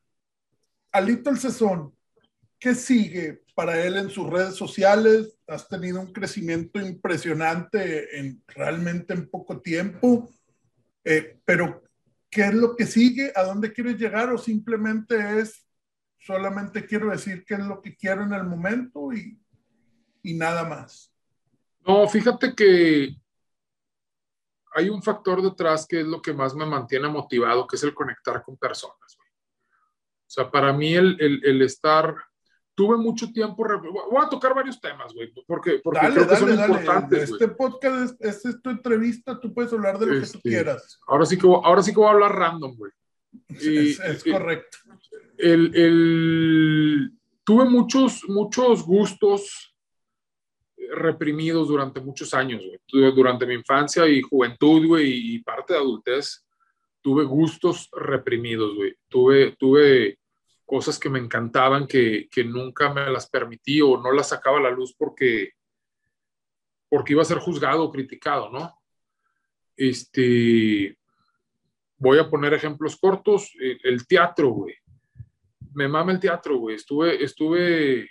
Alito el Cesón, ¿qué sigue para él en sus redes sociales? Has tenido un crecimiento impresionante en realmente en poco tiempo. Eh, pero, ¿qué es lo que sigue? ¿A dónde quieres llegar? ¿O simplemente es, solamente quiero decir qué es lo que quiero en el momento y, y nada más? No, fíjate que hay un factor detrás que es lo que más me mantiene motivado, que es el conectar con personas. O sea, para mí el, el, el estar tuve mucho tiempo. Voy a tocar varios temas, güey, porque, porque dale, creo que dale, son dale. importantes. Este podcast es, es, tu entrevista, tú puedes hablar de lo este, que tú Este, quieras. Ahora sí que, voy, ahora sí que voy a hablar random, güey. Es, es y, correcto. El, el, tuve muchos, muchos gustos reprimidos durante muchos años, güey. Durante mi infancia y juventud, güey, y parte de adultez, tuve gustos reprimidos, güey. Tuve, tuve cosas que me encantaban que, que, nunca me las permití o no las sacaba a la luz porque, porque iba a ser juzgado o criticado, ¿no? Este, voy a poner ejemplos cortos, el, el teatro, güey. Me mama el teatro, güey. Estuve, estuve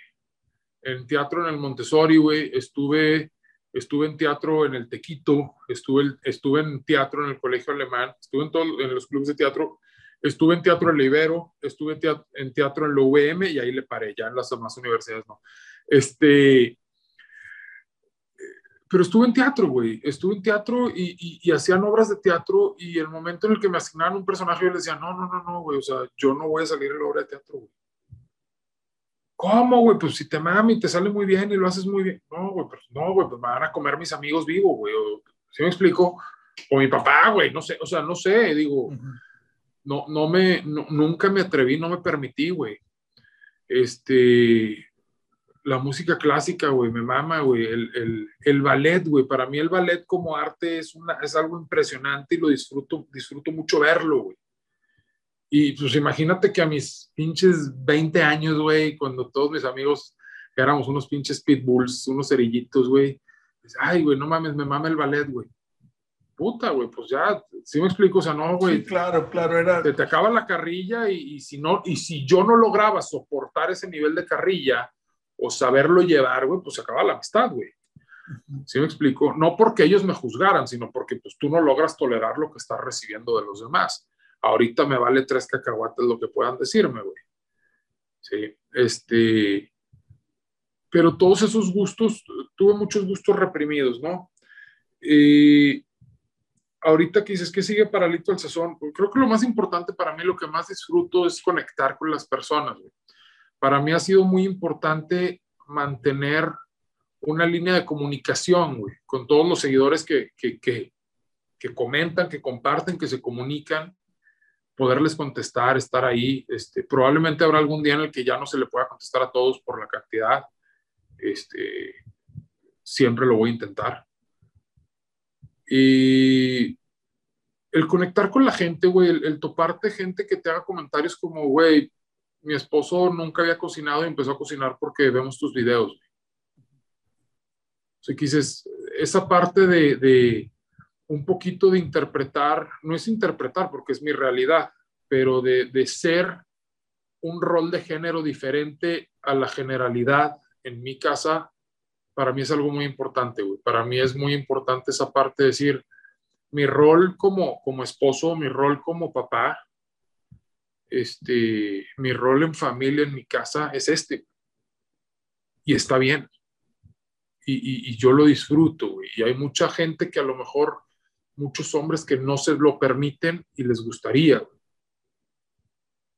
en teatro en el Montessori, güey. Estuve, estuve en teatro en el Tequito, estuve, estuve en teatro en el Colegio Alemán, estuve en, todo, en los clubes de teatro Estuve en Teatro en la Ibero, estuve en teatro, en la UVM y ahí le paré, ya en las demás universidades no. Este, pero estuve en teatro, güey, estuve en teatro y, y, y, hacían obras de teatro y el momento en el que me asignaban un personaje yo les decía, no, no, no, no, güey, o sea, yo no voy a salir en la obra de teatro, güey. ¿Cómo, güey? Pues si te mami, te sale muy bien y lo haces muy bien. No, güey, pues no, güey, pues me van a comer mis amigos vivos, güey. ¿Sí me explico? O mi papá, güey, no sé, o sea, no sé, digo... Uh -huh no, no me, nunca me atreví, no me permití, güey. Este, la música clásica, güey, me mama, güey. El, el, ballet, güey. Para mí el ballet como arte es, una, es algo impresionante y lo disfruto, disfruto mucho verlo, güey. Y pues imagínate que a mis pinches 20 años, güey, cuando todos mis amigos éramos unos pinches pitbulls, unos cerillitos, güey. Ay, güey, no mames, me mama el ballet, güey puta, güey, pues ya, ¿sí me explico? O sea, no, güey. Sí, claro, claro, era. Te, te acaba la carrilla y, y, si no, y si yo no lograba soportar ese nivel de carrilla o saberlo llevar, güey, pues se acaba la amistad, güey. ¿Sí me explico? No porque ellos me juzgaran, sino porque pues tú no logras tolerar lo que estás recibiendo de los demás. Ahorita me vale tres cacahuates lo que puedan decirme, güey. Sí, este, pero todos esos gustos, tuve muchos gustos reprimidos, ¿no? Y ahorita que dices que sigue paralito el sazón, creo que lo más importante para mí, lo que más disfruto es conectar con las personas. Para mí ha sido muy importante mantener una línea de comunicación con todos los seguidores que, que, que, que, comentan, que comparten, que se comunican, poderles contestar, estar ahí. Este, probablemente habrá algún día en el que ya no se le pueda contestar a todos por la cantidad. Este, siempre lo voy a intentar. Y el conectar con la gente, güey, el, toparte gente que te haga comentarios como, güey, mi esposo nunca había cocinado y empezó a cocinar porque vemos tus videos. Güey. O esa parte de, de, un poquito de interpretar, no es interpretar porque es mi realidad, pero de, de ser un rol de género diferente a la generalidad en mi casa, para mí es algo muy importante, güey. Para mí es muy importante esa parte de decir, mi rol como, como esposo, mi rol como papá, este, mi rol en familia, en mi casa, es este. Y está bien y, yo lo disfruto. Y hay mucha gente que a lo mejor, muchos hombres que no se lo permiten y les gustaría,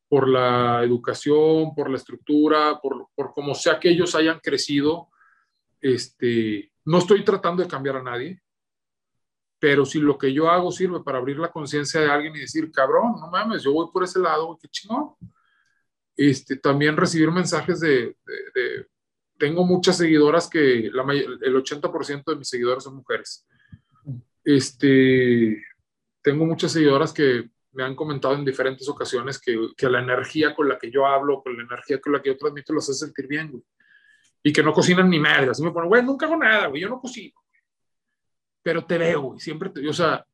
por la educación, por la estructura, por, por como sea que ellos hayan crecido. Este, no estoy tratando de cambiar a nadie, pero si lo que yo hago sirve para abrir la conciencia de alguien y decir, cabrón, no mames, yo voy por ese lado, qué chingón. Este, también recibir mensajes de, de, de tengo muchas seguidoras que la, el 80% de mis seguidores son mujeres. Este, tengo muchas seguidoras que me han comentado en diferentes ocasiones que, que, la energía con la que yo hablo, con la energía con la que yo transmito, los hace sentir bien, güey. Y que no cocinan ni madre. Así me ponen, güey, nunca hago nada, güey, yo no cocino. Pero te veo, güey, siempre te, o sea,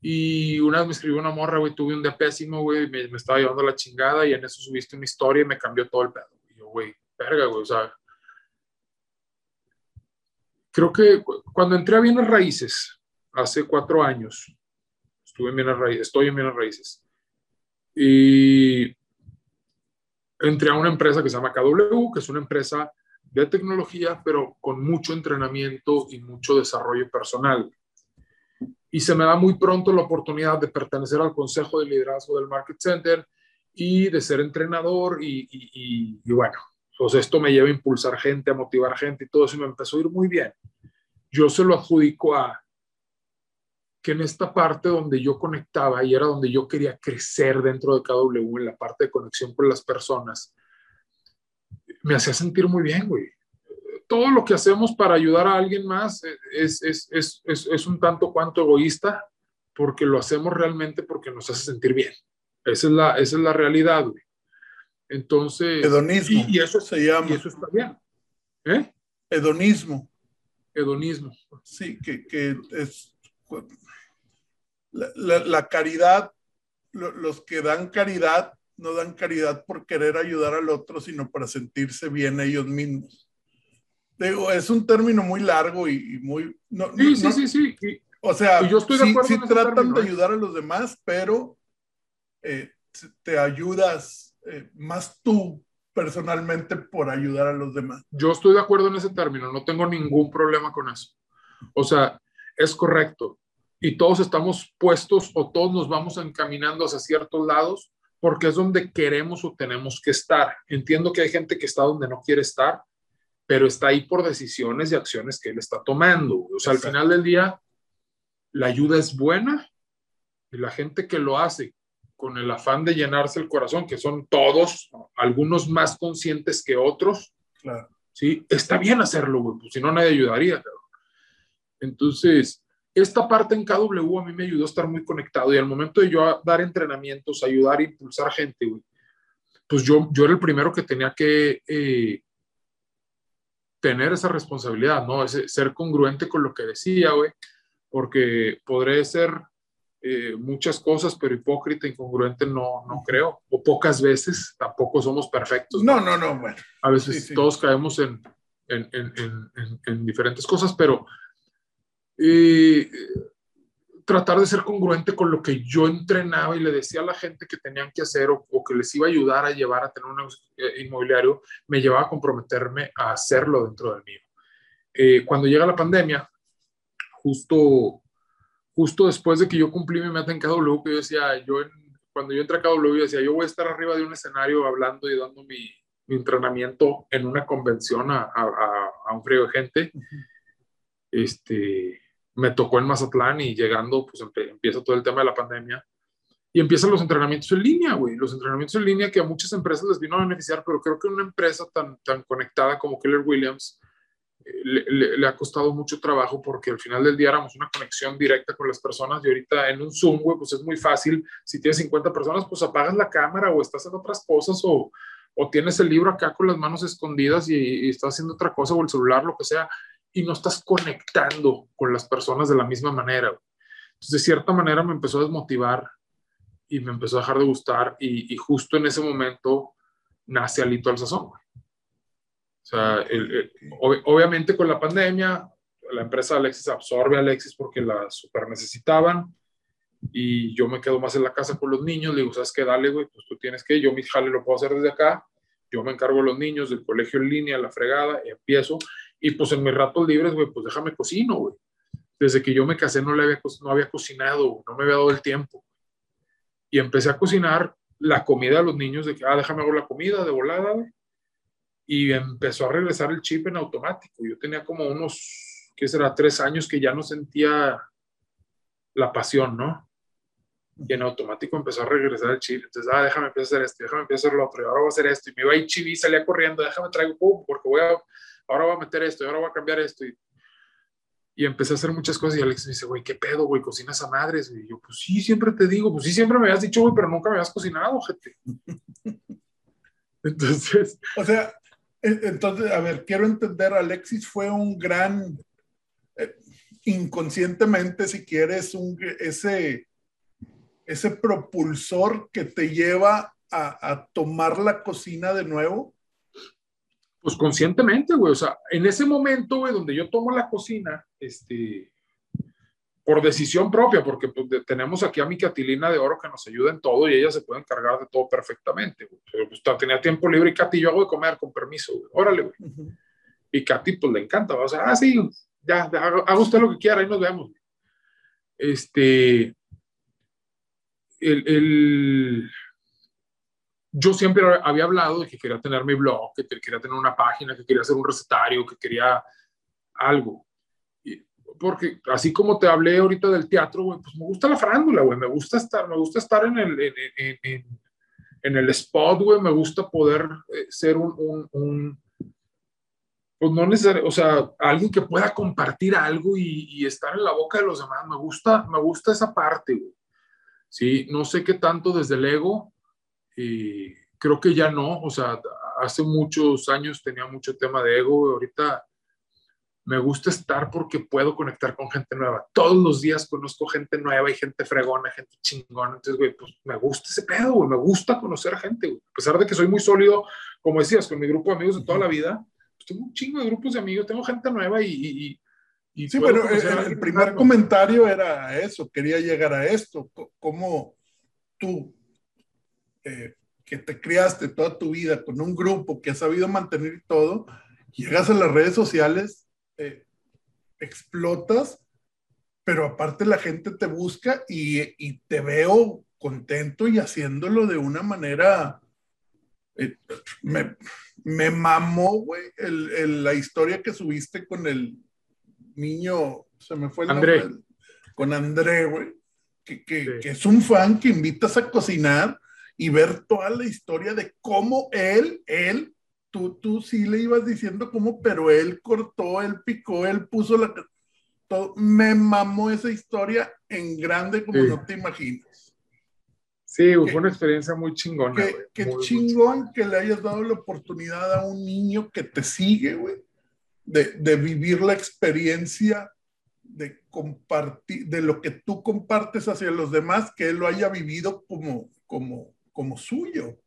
y una vez me escribió una morra, güey, tuve un día pésimo, güey, me, me, estaba llevando la chingada y en eso subiste una historia y me cambió todo el pedo. Y yo, güey, verga, güey, o sea, creo que cuando entré a Bienes Raíces, hace cuatro años, estuve en Bienes Raíces, estoy en Bienes Raíces, y entré a una empresa que se llama KW, que es una empresa de tecnología, pero con mucho entrenamiento y mucho desarrollo personal. Y se me da muy pronto la oportunidad de pertenecer al Consejo de Liderazgo del Market Center y de ser entrenador y, y, bueno, pues esto me lleva a impulsar gente, a motivar gente y todo eso me empezó a ir muy bien. Yo se lo adjudico a que en esta parte donde yo conectaba y era donde yo quería crecer dentro de KW, en la parte de conexión con las personas, me hacía sentir muy bien, güey. Todo lo que hacemos para ayudar a alguien más es, es, es, es, un tanto cuanto egoísta porque lo hacemos realmente porque nos hace sentir bien. Esa es la, esa es la realidad, güey. Entonces. Hedonismo. Y, y, eso se llama. Y eso está bien. ¿Eh? Hedonismo. Hedonismo. Sí, que, que es. La, la, la caridad, lo, los que dan caridad no dan caridad por querer ayudar al otro, sino para sentirse bien ellos mismos. Digo, es un término muy largo y, y muy. No, sí, no, sí, sí, sí. O sea, yo estoy de sí, sí tratan término, de ayudar a los demás, pero eh, te ayudas eh, más tú personalmente por ayudar a los demás. Yo estoy de acuerdo en ese término, no tengo ningún problema con eso. O sea, es correcto. Y todos estamos puestos o todos nos vamos encaminando hacia ciertos lados porque es donde queremos o tenemos que estar. Entiendo que hay gente que está donde no quiere estar, pero está ahí por decisiones y acciones que él está tomando. O sea, Exacto. al final del día, la ayuda es buena y la gente que lo hace con el afán de llenarse el corazón, que son todos, algunos más conscientes que otros, claro. ¿sí? Está bien hacerlo, güey, pues si no nadie ayudaría. Claro. Entonces, esta parte en KW a mí me ayudó a estar muy conectado y al momento de yo dar entrenamientos, ayudar a impulsar gente, güey, pues yo, yo era el primero que tenía que eh, tener esa responsabilidad, ¿no? Ese, ser congruente con lo que decía, güey, porque podré ser eh, muchas cosas, pero hipócrita, incongruente, no, no creo. O pocas veces, tampoco somos perfectos. No, no, no, bueno. A veces todos caemos en, en, en, en, diferentes cosas, pero eh, tratar de ser congruente con lo que yo entrenaba y le decía a la gente que tenían que hacer o, que les iba a ayudar a llevar a tener un eh, inmobiliario, me llevaba a comprometerme a hacerlo dentro del mío. cuando llega la pandemia, justo justo después de que yo cumplí mi meta en KW, que yo decía, yo cuando yo entré a KW, yo decía, yo voy a estar arriba de un escenario hablando y dando mi, mi entrenamiento en una convención a, a, a, un frío de gente. Este, me tocó en Mazatlán y llegando, pues empieza todo el tema de la pandemia y empiezan los entrenamientos en línea, güey. Los entrenamientos en línea que a muchas empresas les vino a beneficiar, pero creo que una empresa tan, tan conectada como Keller Williams, le, ha costado mucho trabajo porque al final del día éramos una conexión directa con las personas y ahorita en un Zoom, güey, pues es muy fácil. Si tienes 50 personas, pues apagas la cámara o estás en otras cosas o, o tienes el libro acá con las manos escondidas y, estás haciendo otra cosa o el celular, lo que sea, y no estás conectando con las personas de la misma manera. Entonces, de cierta manera me empezó a desmotivar y me empezó a dejar de gustar y, y justo en ese momento nace Alito al Sazón, güey. O sea, obviamente con la pandemia, la empresa Alexis absorbe a Alexis porque la super necesitaban y yo me quedo más en la casa con los niños. Le digo, ¿sabes qué? Dale, güey, pues tú tienes que, yo mi jale lo puedo hacer desde acá. Yo me encargo de los niños, del colegio en línea, la fregada, y empiezo. Y pues en mis ratos libres, güey, pues déjame cocino, güey. Desde que yo me casé no, le había, no había cocinado, no me había dado el tiempo. Y empecé a cocinar la comida a los niños de que, ah, déjame hago la comida de volada, güey y empezó a regresar el chip en automático. Yo tenía como unos, ¿qué será? Tres años que ya no sentía la pasión, ¿no? Y en automático empezó a regresar el chip. Entonces, ah, déjame empezar a hacer esto, déjame empezar a hacer lo otro, y ahora voy a hacer esto. Y me iba a ir chivi, salía corriendo, déjame traigo, pum, porque voy a, ahora voy a meter esto, y ahora voy a cambiar esto. Y, y empecé a hacer muchas cosas y Alex me dice, güey, ¿qué pedo, güey? ¿Cocinas a madres? Y yo, pues sí, siempre te digo, pues sí, siempre me habías dicho, güey, pero nunca me habías cocinado, gente. Entonces... O sea, entonces, a ver, quiero entender, Alexis fue un gran, eh, inconscientemente, si quieres, un, ese, ese propulsor que te lleva a, a, tomar la cocina de nuevo. Pues conscientemente, güey, o sea, en ese momento, güey, donde yo tomo la cocina, este, por decisión propia, porque pues, tenemos aquí a mi Catilina de Oro que nos ayuda en todo y ella se puede encargar de todo perfectamente. Pero pues tenía tiempo libre y Katy, yo hago de comer con permiso, órale, güey. Y Katy, pues le encanta, o sea, ah, sí, ya, haga usted lo que quiera, ahí nos vemos. Este, el, el, yo siempre había hablado de que quería tener mi blog, que quería tener una página, que quería hacer un recetario, que quería algo porque así como te hablé ahorita del teatro, güey, pues me gusta la farándula, güey, me gusta estar, me gusta estar en el, en, el spot, güey, me gusta poder eh, ser un, un, un, pues no necesariamente, o sea, alguien que pueda compartir algo y, y, estar en la boca de los demás, me gusta, me gusta esa parte, güey. Sí, no sé qué tanto desde el ego, y creo que ya no, o sea, hace muchos años tenía mucho tema de ego, ahorita me gusta estar porque puedo conectar con gente nueva. Todos los días conozco gente nueva y gente fregona, gente chingona. Entonces, güey, pues me gusta ese pedo, güey. Me gusta conocer a gente, güey. A pesar de que soy muy sólido, como decías, con mi grupo de amigos de toda la vida, pues tengo un chingo de grupos de amigos, tengo gente nueva y... y, sí, pero el, primer comentario era eso, quería llegar a esto. ¿Cómo tú, eh, que te criaste toda tu vida con un grupo que ha sabido mantener todo, llegas a las redes sociales eh, explotas, pero aparte la gente te busca y, y, te veo contento y haciéndolo de una manera... Eh, me, me, mamó, güey, el, el, la historia que subiste con el niño, se me fue el André. nombre, con André, güey, que, que, sí. que es un fan que invitas a cocinar y ver toda la historia de cómo él, él tú, tú sí le ibas diciendo cómo, pero él cortó, él picó, él puso la... Todo, me mamó esa historia en grande como sí. no te imaginas. Sí, que, fue una experiencia muy chingona. Muy, chingón muy que le hayas dado la oportunidad a un niño que te sigue, güey, de, de, vivir la experiencia de compartir, de lo que tú compartes hacia los demás, que él lo haya vivido como, como, como suyo.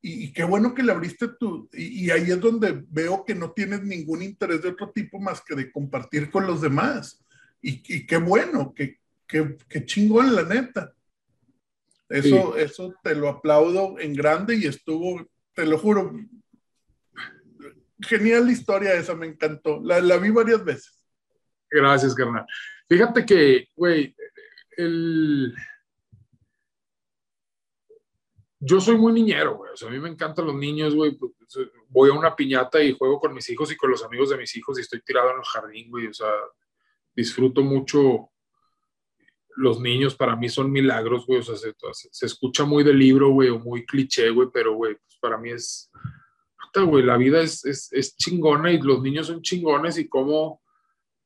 Y, qué bueno que le abriste tú. Y, ahí es donde veo que no tienes ningún interés de otro tipo más que de compartir con los demás. Y, qué bueno, qué, qué, qué, chingón, la neta. Eso, eso te lo aplaudo en grande y estuvo, te lo juro, genial historia esa, me encantó. La, la vi varias veces. Gracias, carnal. Fíjate que, güey, el yo soy muy niñero, güey. O sea, a mí me encantan los niños, güey. Pues, voy a una piñata y juego con mis hijos y con los amigos de mis hijos y estoy tirado en el jardín, güey. O sea, disfruto mucho los niños. Para mí son milagros, güey. O sea, se, escucha muy de libro, güey, o muy cliché, güey, pero, güey, pues para mí es. güey, la vida es, es, es chingona y los niños son chingones y cómo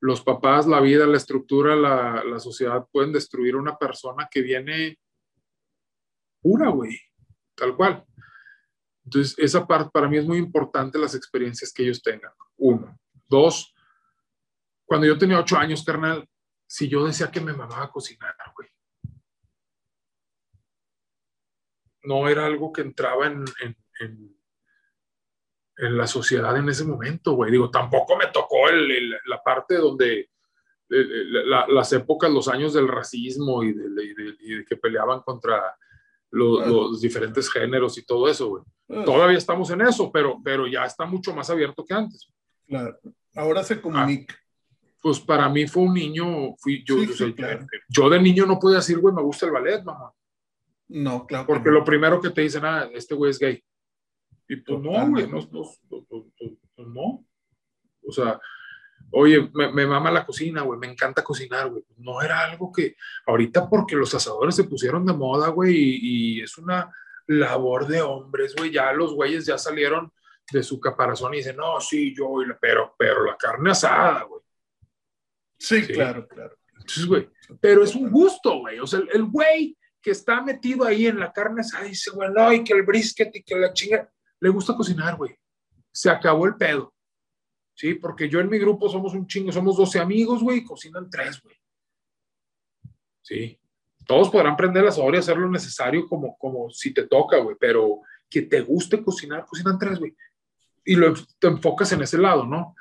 los papás, la vida, la estructura, la, la sociedad pueden destruir a una persona que viene pura, güey tal cual. Entonces, esa parte para mí es muy importante, las experiencias que ellos tengan. Uno. Dos, cuando yo tenía ocho años, carnal, si yo decía que me mamaba cocinar, güey. No era algo que entraba en, en, la sociedad en ese momento, güey. Digo, tampoco me tocó el, la parte donde las épocas, los años del racismo y de que peleaban contra los, diferentes géneros y todo eso, güey. Todavía estamos en eso, pero, pero ya está mucho más abierto que antes. Claro. Ahora se comunica. pues para mí fue un niño, fui yo, yo, de niño no podía decir, güey, me gusta el ballet, mamá. No, claro. Porque lo primero que te dicen, ah, este güey es gay. Y pues no, güey, no, no, no. O sea, Oye, me, mama la cocina, güey, me encanta cocinar, güey. No era algo que ahorita porque los asadores se pusieron de moda, güey, y, es una labor de hombres, güey. Ya los güeyes ya salieron de su caparazón y dicen, no, sí, yo, pero, pero la carne asada, güey. Sí, claro, claro. Entonces, güey, pero es un gusto, güey. O sea, el güey que está metido ahí en la carne asada dice, güey, no, y que el brisket y que la chinga, le gusta cocinar, güey. Se acabó el pedo. ¿Sí? Porque yo en mi grupo somos un chingo, somos 12 amigos, güey, cocinan tres, güey. Sí. Todos podrán prender las horas y hacer lo necesario como, como si te toca, güey, pero que te guste cocinar, cocinan tres, güey. Y lo, te enfocas en ese lado, ¿no?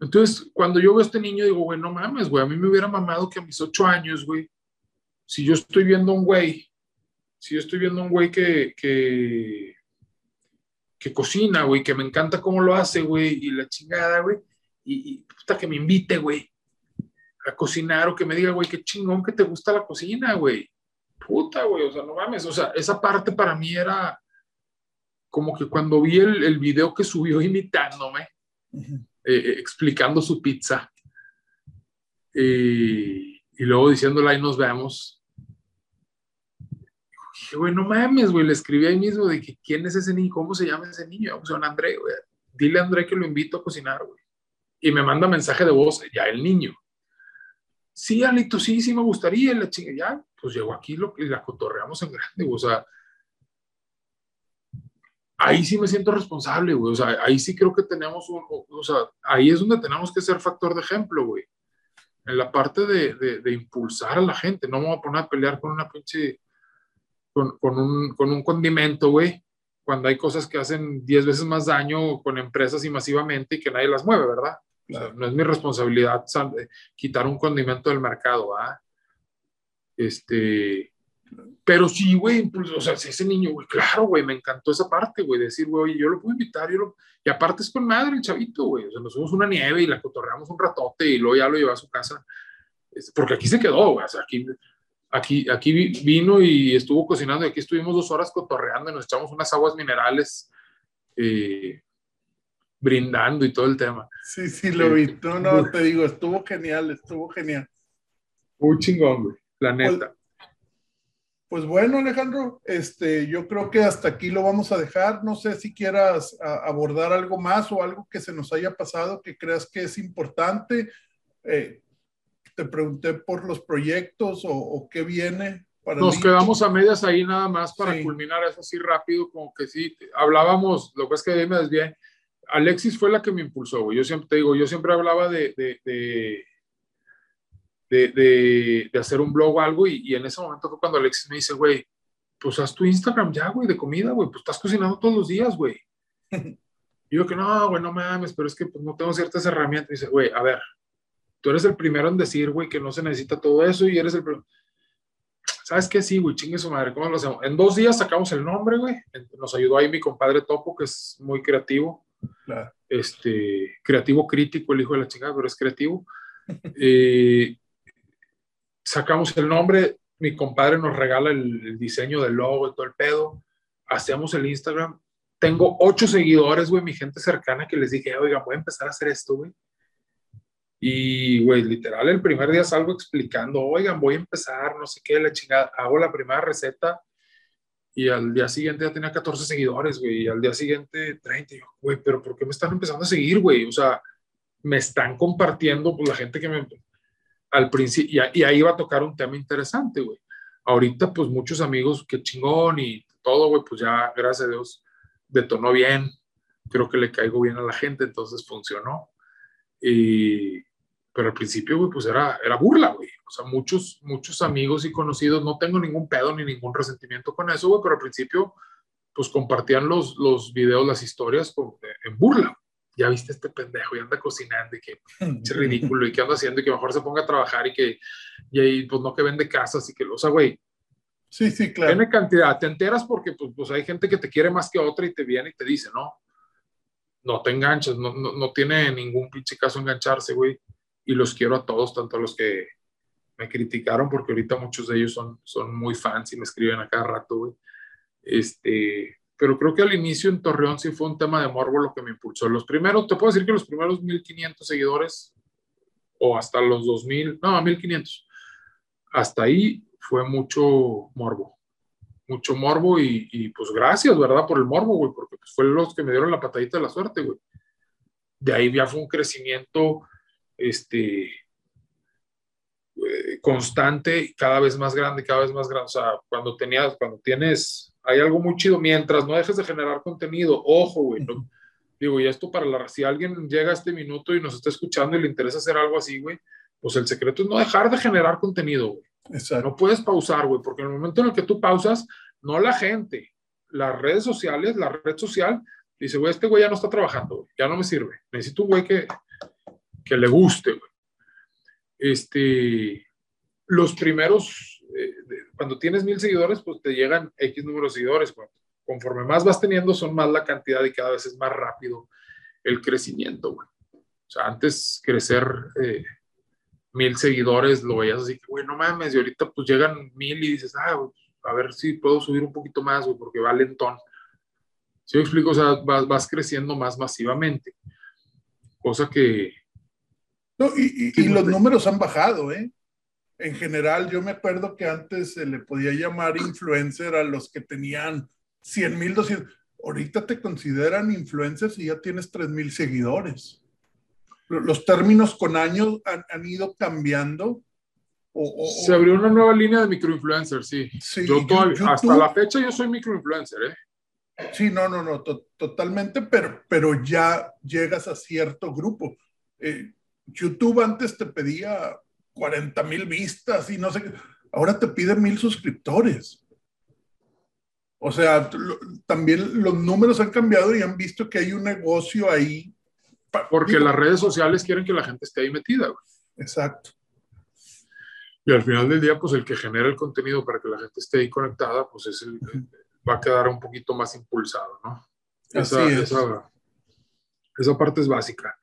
Entonces, cuando yo veo a este niño, digo, güey, no mames, güey, a mí me hubiera mamado que a mis ocho años, güey, si yo estoy viendo a un güey, si yo estoy viendo a un güey que, que, que cocina, güey, que me encanta cómo lo hace, güey, y la chingada, güey, y, y puta que me invite, güey, a cocinar o que me diga, güey, qué chingón que te gusta la cocina, güey. Puta, güey, o sea, no mames, o sea, esa parte para mí era como que cuando vi el, el video que subió imitándome, eh, eh, explicando su pizza, y luego diciéndole ahí nos vemos, dije, güey, no mames, güey, le escribí ahí mismo de que quién es ese niño, cómo se llama ese niño, vamos a André, güey. Dile a André que lo invito a cocinar, güey. Y me manda mensaje de voz, ya el niño. Sí, Alito, sí, sí me gustaría, la chinga, ya, pues llegó aquí lo que la cotorreamos en grande, güey, o sea, ahí sí me siento responsable, güey, o sea, ahí sí creo que tenemos un, o, sea, ahí es donde tenemos que ser factor de ejemplo, güey. En la parte de, de, de impulsar a la gente, no me voy a poner a pelear con una pinche con, con, un, con un condimento, güey, cuando hay cosas que hacen 10 veces más daño con empresas y masivamente y que nadie las mueve, ¿verdad? no es mi responsabilidad eh, quitar un condimento del mercado, ¿ah? Este, pero sí, güey, pues, o sea, ese niño, güey, claro, güey, me encantó esa parte, güey, decir, güey, yo lo puedo invitar, yo lo... y aparte es con madre el chavito, güey, o sea, nos fuimos una nieve y la cotorreamos un ratote y luego ya lo llevó a su casa, porque aquí se quedó, güey, o sea, aquí aquí, aquí vino y estuvo cocinando y aquí estuvimos dos horas cotorreando y nos echamos unas aguas minerales eh, brindando y todo el tema. Sí, sí, lo vi. No, no, te digo, estuvo genial, estuvo genial. Muy chingón, güey, la pues, neta. Pues, bueno, Alejandro, este, yo creo que hasta aquí lo vamos a dejar. No sé si quieras abordar algo más o algo que se nos haya pasado que creas que es importante. Eh, te pregunté por los proyectos o, qué viene. Para Nos quedamos a medias ahí nada más para culminar eso así rápido, como que sí, hablábamos, lo que es que me desvié. Alexis fue la que me impulsó. Yo siempre te digo, yo siempre hablaba de, de, de, de, hacer un blog o algo y, y, en ese momento fue cuando Alexis me dice, güey, pues haz tu Instagram ya, güey, de comida, güey, pues estás cocinando todos los días, güey. y yo que no, güey, no mames, pero es que pues, no tengo ciertas herramientas. Y dice, güey, a ver, tú eres el primero en decir, güey, que no se necesita todo eso y eres el primero. ¿Sabes qué? Sí, güey, chingue su madre, ¿cómo lo hacemos? En dos días sacamos el nombre, güey. Nos ayudó ahí mi compadre Topo, que es muy creativo. Claro. Este, creativo crítico, el hijo de la chingada, pero es creativo. eh, sacamos el nombre, mi compadre nos regala el, diseño del logo y todo el pedo, hacemos el Instagram. Tengo ocho seguidores, güey, mi gente cercana que les dije, oiga, voy a empezar a hacer esto, güey. Y, güey, literal, el primer día salgo explicando, oigan, voy a empezar, no sé qué, la chingada, hago la primera receta y al día siguiente ya tenía 14 seguidores, güey, y al día siguiente 30. Y yo, güey, pero ¿por qué me están empezando a seguir, güey? O sea, me están compartiendo, pues la gente que me, al principio, y, ahí va a tocar un tema interesante, güey. Ahorita, pues muchos amigos, qué chingón y todo, güey, pues ya, gracias a Dios, detonó bien. Creo que le caigo bien a la gente, entonces funcionó. Y, pero al principio, güey, pues era, era burla, güey. O sea, muchos, muchos amigos y conocidos, no tengo ningún pedo ni ningún resentimiento con eso, güey, pero al principio, pues compartían los, los videos, las historias en burla ya viste este pendejo y anda cocinando y que es ridículo y que anda haciendo y que mejor se ponga a trabajar y que, y ahí, pues no que vende casas y que, o sea, güey. Sí, sí, claro. Tiene cantidad, te enteras porque pues, pues, hay gente que te quiere más que otra y te viene y te dice, no, no te enganches, no, no, no tiene ningún pinche caso engancharse, güey. Y los quiero a todos, tanto a los que me criticaron, porque ahorita muchos de ellos son, son muy fans y me escriben a cada rato, güey. Este, pero creo que al inicio en Torreón sí fue un tema de morbo lo que me impulsó. Los primeros, te puedo decir que los primeros 1500 seguidores o hasta los 2000, no, 1500, hasta ahí fue mucho morbo. Mucho morbo y, pues gracias, ¿verdad? Por el morbo, güey, porque pues fue los que me dieron la patadita de la suerte, güey. De ahí ya fue un crecimiento, este, eh, constante, cada vez más grande, cada vez más grande. O sea, cuando tenías, cuando tienes hay algo muy chido. Mientras no dejes de generar contenido, ojo, güey. digo, y esto para la, si alguien llega a este minuto y nos está escuchando y le interesa hacer algo así, güey, pues el secreto es no dejar de generar contenido, güey. No puedes pausar, güey, porque en el momento en el que tú pausas, no la gente, las redes sociales, la red social, dice, güey, este güey ya no está trabajando, güey, ya no me sirve. Necesito un güey que, que le guste, güey. Este, los primeros eh, cuando tienes mil seguidores, pues te llegan X número de seguidores. Conforme más vas teniendo, son más la cantidad y cada vez es más rápido el crecimiento, güey. O sea, antes crecer eh, mil seguidores, lo veías así que, güey, no mames, y ahorita pues llegan mil y dices, ah, a ver si puedo subir un poquito más, güey, porque va lentón. Si me explico, o sea, vas, vas, creciendo más masivamente. Cosa que... No, y, y los números han bajado, ¿eh? en general, yo me acuerdo que antes se le podía llamar influencer a los que tenían 100 mil, 200. Ahorita te consideran influencers y ya tienes 3 mil seguidores. Los términos con años han, ido cambiando. se abrió una nueva línea de microinfluencers, sí. sí yo hasta la fecha yo soy microinfluencer, ¿eh? Sí, no, no, no, totalmente, pero, pero ya llegas a cierto grupo. Eh, YouTube antes te pedía 40 mil vistas y no sé qué. Ahora te piden mil suscriptores. O sea, también los números han cambiado y han visto que hay un negocio ahí. Porque las redes sociales quieren que la gente esté ahí metida. Exacto. Y al final del día, pues el que genera el contenido para que la gente esté ahí conectada, pues es el, va a quedar un poquito más impulsado, ¿no? Esa, esa, esa parte es básica.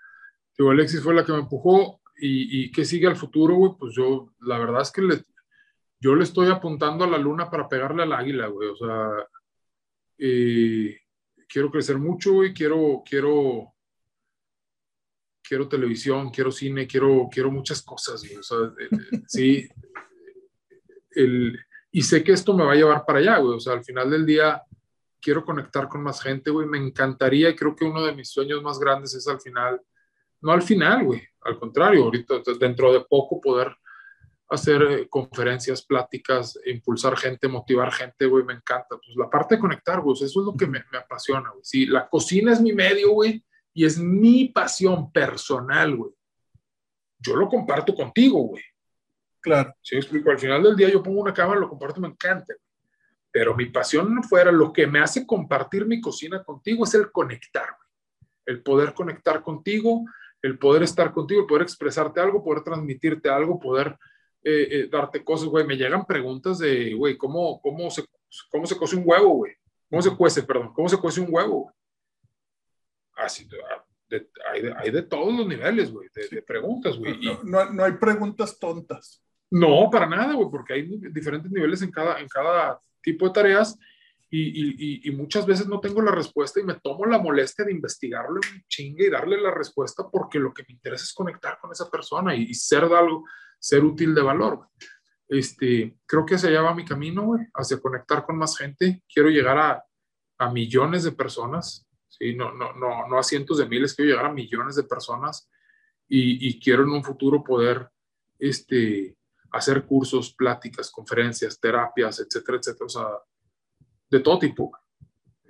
Alexis fue la que me empujó y, y qué sigue al futuro, güey, pues yo, la verdad es que le, yo le estoy apuntando a la luna para pegarle al águila, güey. O sea, eh, quiero crecer mucho, güey. Quiero, quiero, quiero televisión, quiero cine, quiero, quiero muchas cosas, güey. O sea, eh, eh, sí. El, y sé que esto me va a llevar para allá, güey. O sea, al final del día quiero conectar con más gente, güey. Me encantaría, creo que uno de mis sueños más grandes es al final, no al final, güey, al contrario, ahorita dentro de poco poder hacer eh, conferencias, pláticas, impulsar gente, motivar gente, güey, me encanta. Pues la parte de conectar, güey, eso es lo que me, me apasiona, güey. Sí, la cocina es mi medio, güey, y es mi pasión personal, güey. Yo lo comparto contigo, güey. Claro. ¿Sí me explico? Al final del día yo pongo una cámara, lo comparto, me encanta. Pero mi pasión no fuera, lo que me hace compartir mi cocina contigo es el conectar, el poder conectar contigo, el poder estar contigo, el poder expresarte algo, poder transmitirte algo, poder eh, eh, darte cosas, güey. Me llegan preguntas de, güey, ¿cómo, cómo, se, ¿cómo se cose un huevo, güey? ¿Cómo se cuece, perdón? ¿Cómo se cuece un huevo? Así, ah, hay, de, hay, de, todos los niveles, güey, de, preguntas, güey. No, no, no, hay preguntas tontas. No, para nada, güey, porque hay diferentes niveles en cada, en cada tipo de tareas y, y, y, muchas veces no tengo la respuesta y me tomo la molestia de investigarlo un chingue y darle la respuesta porque lo que me interesa es conectar con esa persona y, ser de algo, ser útil de valor. Este, creo que hacia allá va mi camino, güey, hacia conectar con más gente. Quiero llegar a, a millones de personas, ¿sí? no, no, no, no a cientos de miles, quiero llegar a millones de personas y, y quiero en un futuro poder este, hacer cursos, pláticas, conferencias, terapias, etcétera, etcétera, o sea, de todo tipo.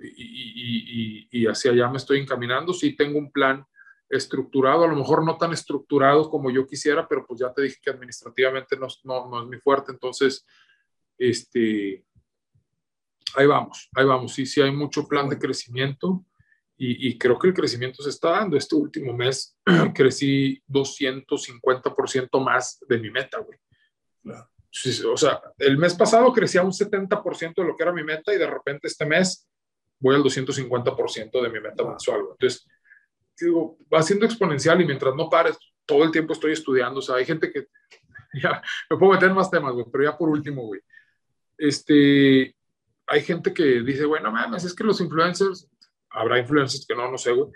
Y, y, y, hacia allá me estoy encaminando. Sí tengo un plan estructurado, a lo mejor no tan estructurado como yo quisiera, pero pues ya te dije que administrativamente no, no, no es mi fuerte, entonces, este, ahí vamos, ahí vamos. Sí, sí hay mucho plan de crecimiento y, y creo que el crecimiento se está dando. Este último mes crecí 250% más de mi meta, güey. O sea, el mes pasado crecía un 70% de lo que era mi meta y de repente este mes voy al 250% de mi meta mensual. Entonces, digo, va siendo exponencial y mientras no pares, todo el tiempo estoy estudiando. O sea, hay gente que, ya, me puedo meter en más temas, güey, pero ya por último, güey. Este, hay gente que dice, bueno, mames, es que los influencers, habrá influencers que no, no sé, güey,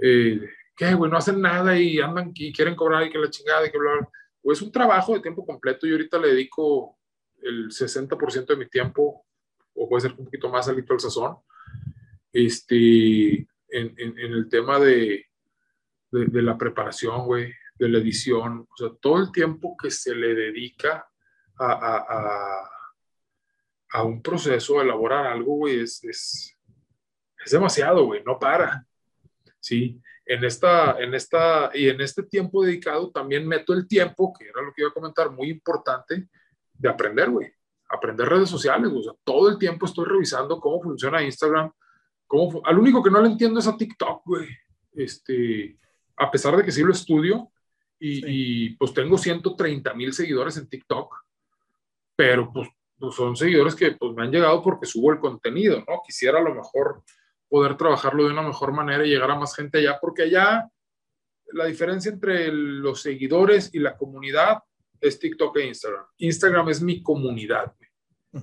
eh, que, güey, no hacen nada y andan y quieren cobrar y que la chingada y que bla, bla es un trabajo de tiempo completo. Yo ahorita le dedico el 60% de mi tiempo, o puede ser un poquito más alito al sazón, este, en, en, el tema de, de, la preparación, güey, de la edición, o sea, todo el tiempo que se le dedica a, a, a, a un proceso, a elaborar algo, güey, es, es, es demasiado, güey, no para, ¿sí? En esta, en esta, y en este tiempo dedicado también meto el tiempo, que era lo que iba a comentar, muy importante, de aprender, güey. Aprender redes sociales, o sea, todo el tiempo estoy revisando cómo funciona Instagram, cómo, al único que no le entiendo es a TikTok, güey. Este, a pesar de que sí lo estudio, y, y pues tengo 130 mil seguidores en TikTok, pero pues, pues, son seguidores que pues me han llegado porque subo el contenido, ¿no? Quisiera a lo mejor poder trabajarlo de una mejor manera y llegar a más gente allá, porque allá la diferencia entre los seguidores y la comunidad es TikTok e Instagram. Instagram es mi comunidad.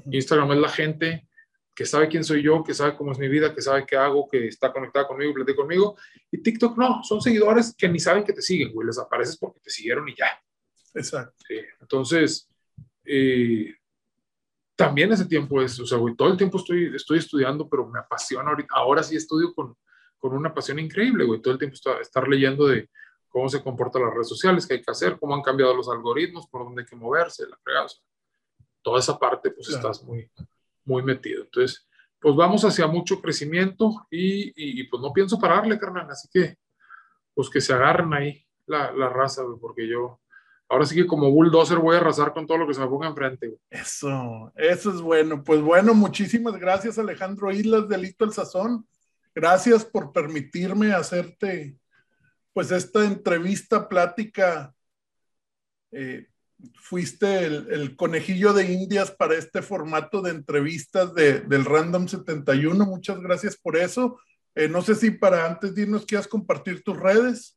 Instagram es la gente que sabe quién soy yo, que sabe cómo es mi vida, que sabe qué hago, que está conectada conmigo, platica conmigo. Y TikTok no, son seguidores que ni saben que te siguen, güey. Les apareces porque te siguieron y ya. Exacto. Entonces, eh, también ese tiempo es, o sea, güey, todo el tiempo estoy, estoy estudiando, pero me apasiona ahorita. Ahora sí estudio con, con una pasión increíble, güey. Todo el tiempo estoy, estar leyendo de cómo se comportan las redes sociales, qué hay que hacer, cómo han cambiado los algoritmos, por dónde hay que moverse, la fregada. toda esa parte, pues estás muy, muy metido. Entonces, pues vamos hacia mucho crecimiento y, y, pues no pienso pararle, carnal. Así que, pues que se agarren ahí la, la raza, güey, porque yo, ahora sí que como bulldozer voy a arrasar con todo lo que se me ponga enfrente. Eso, eso es bueno. Pues bueno, muchísimas gracias Alejandro Islas de Lito el Sazón. Gracias por permitirme hacerte pues esta entrevista, plática. Eh, fuiste el, conejillo de indias para este formato de entrevistas de, del Random 71. Muchas gracias por eso. Eh, no sé si para antes de irnos quieras compartir tus redes.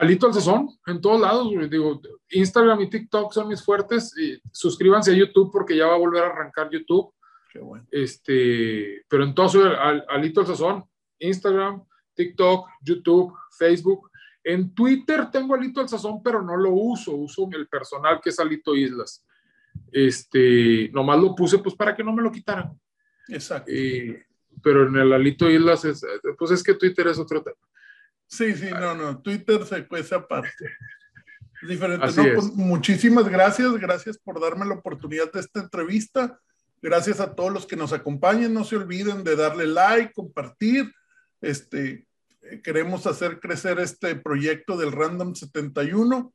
Alito al sazón, en todos lados, digo, Instagram y TikTok son mis fuertes. Y suscríbanse a YouTube porque ya va a volver a arrancar YouTube. Qué bueno. Este, pero entonces, al, Alito al sazón, Instagram, TikTok, YouTube, Facebook. En Twitter tengo Alito al sazón, pero no lo uso, uso el personal que es Alito Islas. Este, nomás lo puse pues para que no me lo quitaran. Exacto. Eh, pero en el Alito Islas, es, pues es que Twitter es otro tema. Sí, sí, no, no, Twitter se cuece aparte. diferente. No, pues, muchísimas gracias, gracias por darme la oportunidad de esta entrevista. Gracias a todos los que nos acompañen. No se olviden de darle like, compartir. Este, eh, queremos hacer crecer este proyecto del Random 71.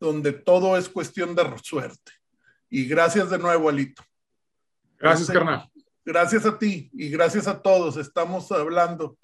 donde todo es cuestión de suerte. Y gracias de nuevo, Alito. Gracias, carnal. Gracias a ti y gracias a todos. Estamos hablando.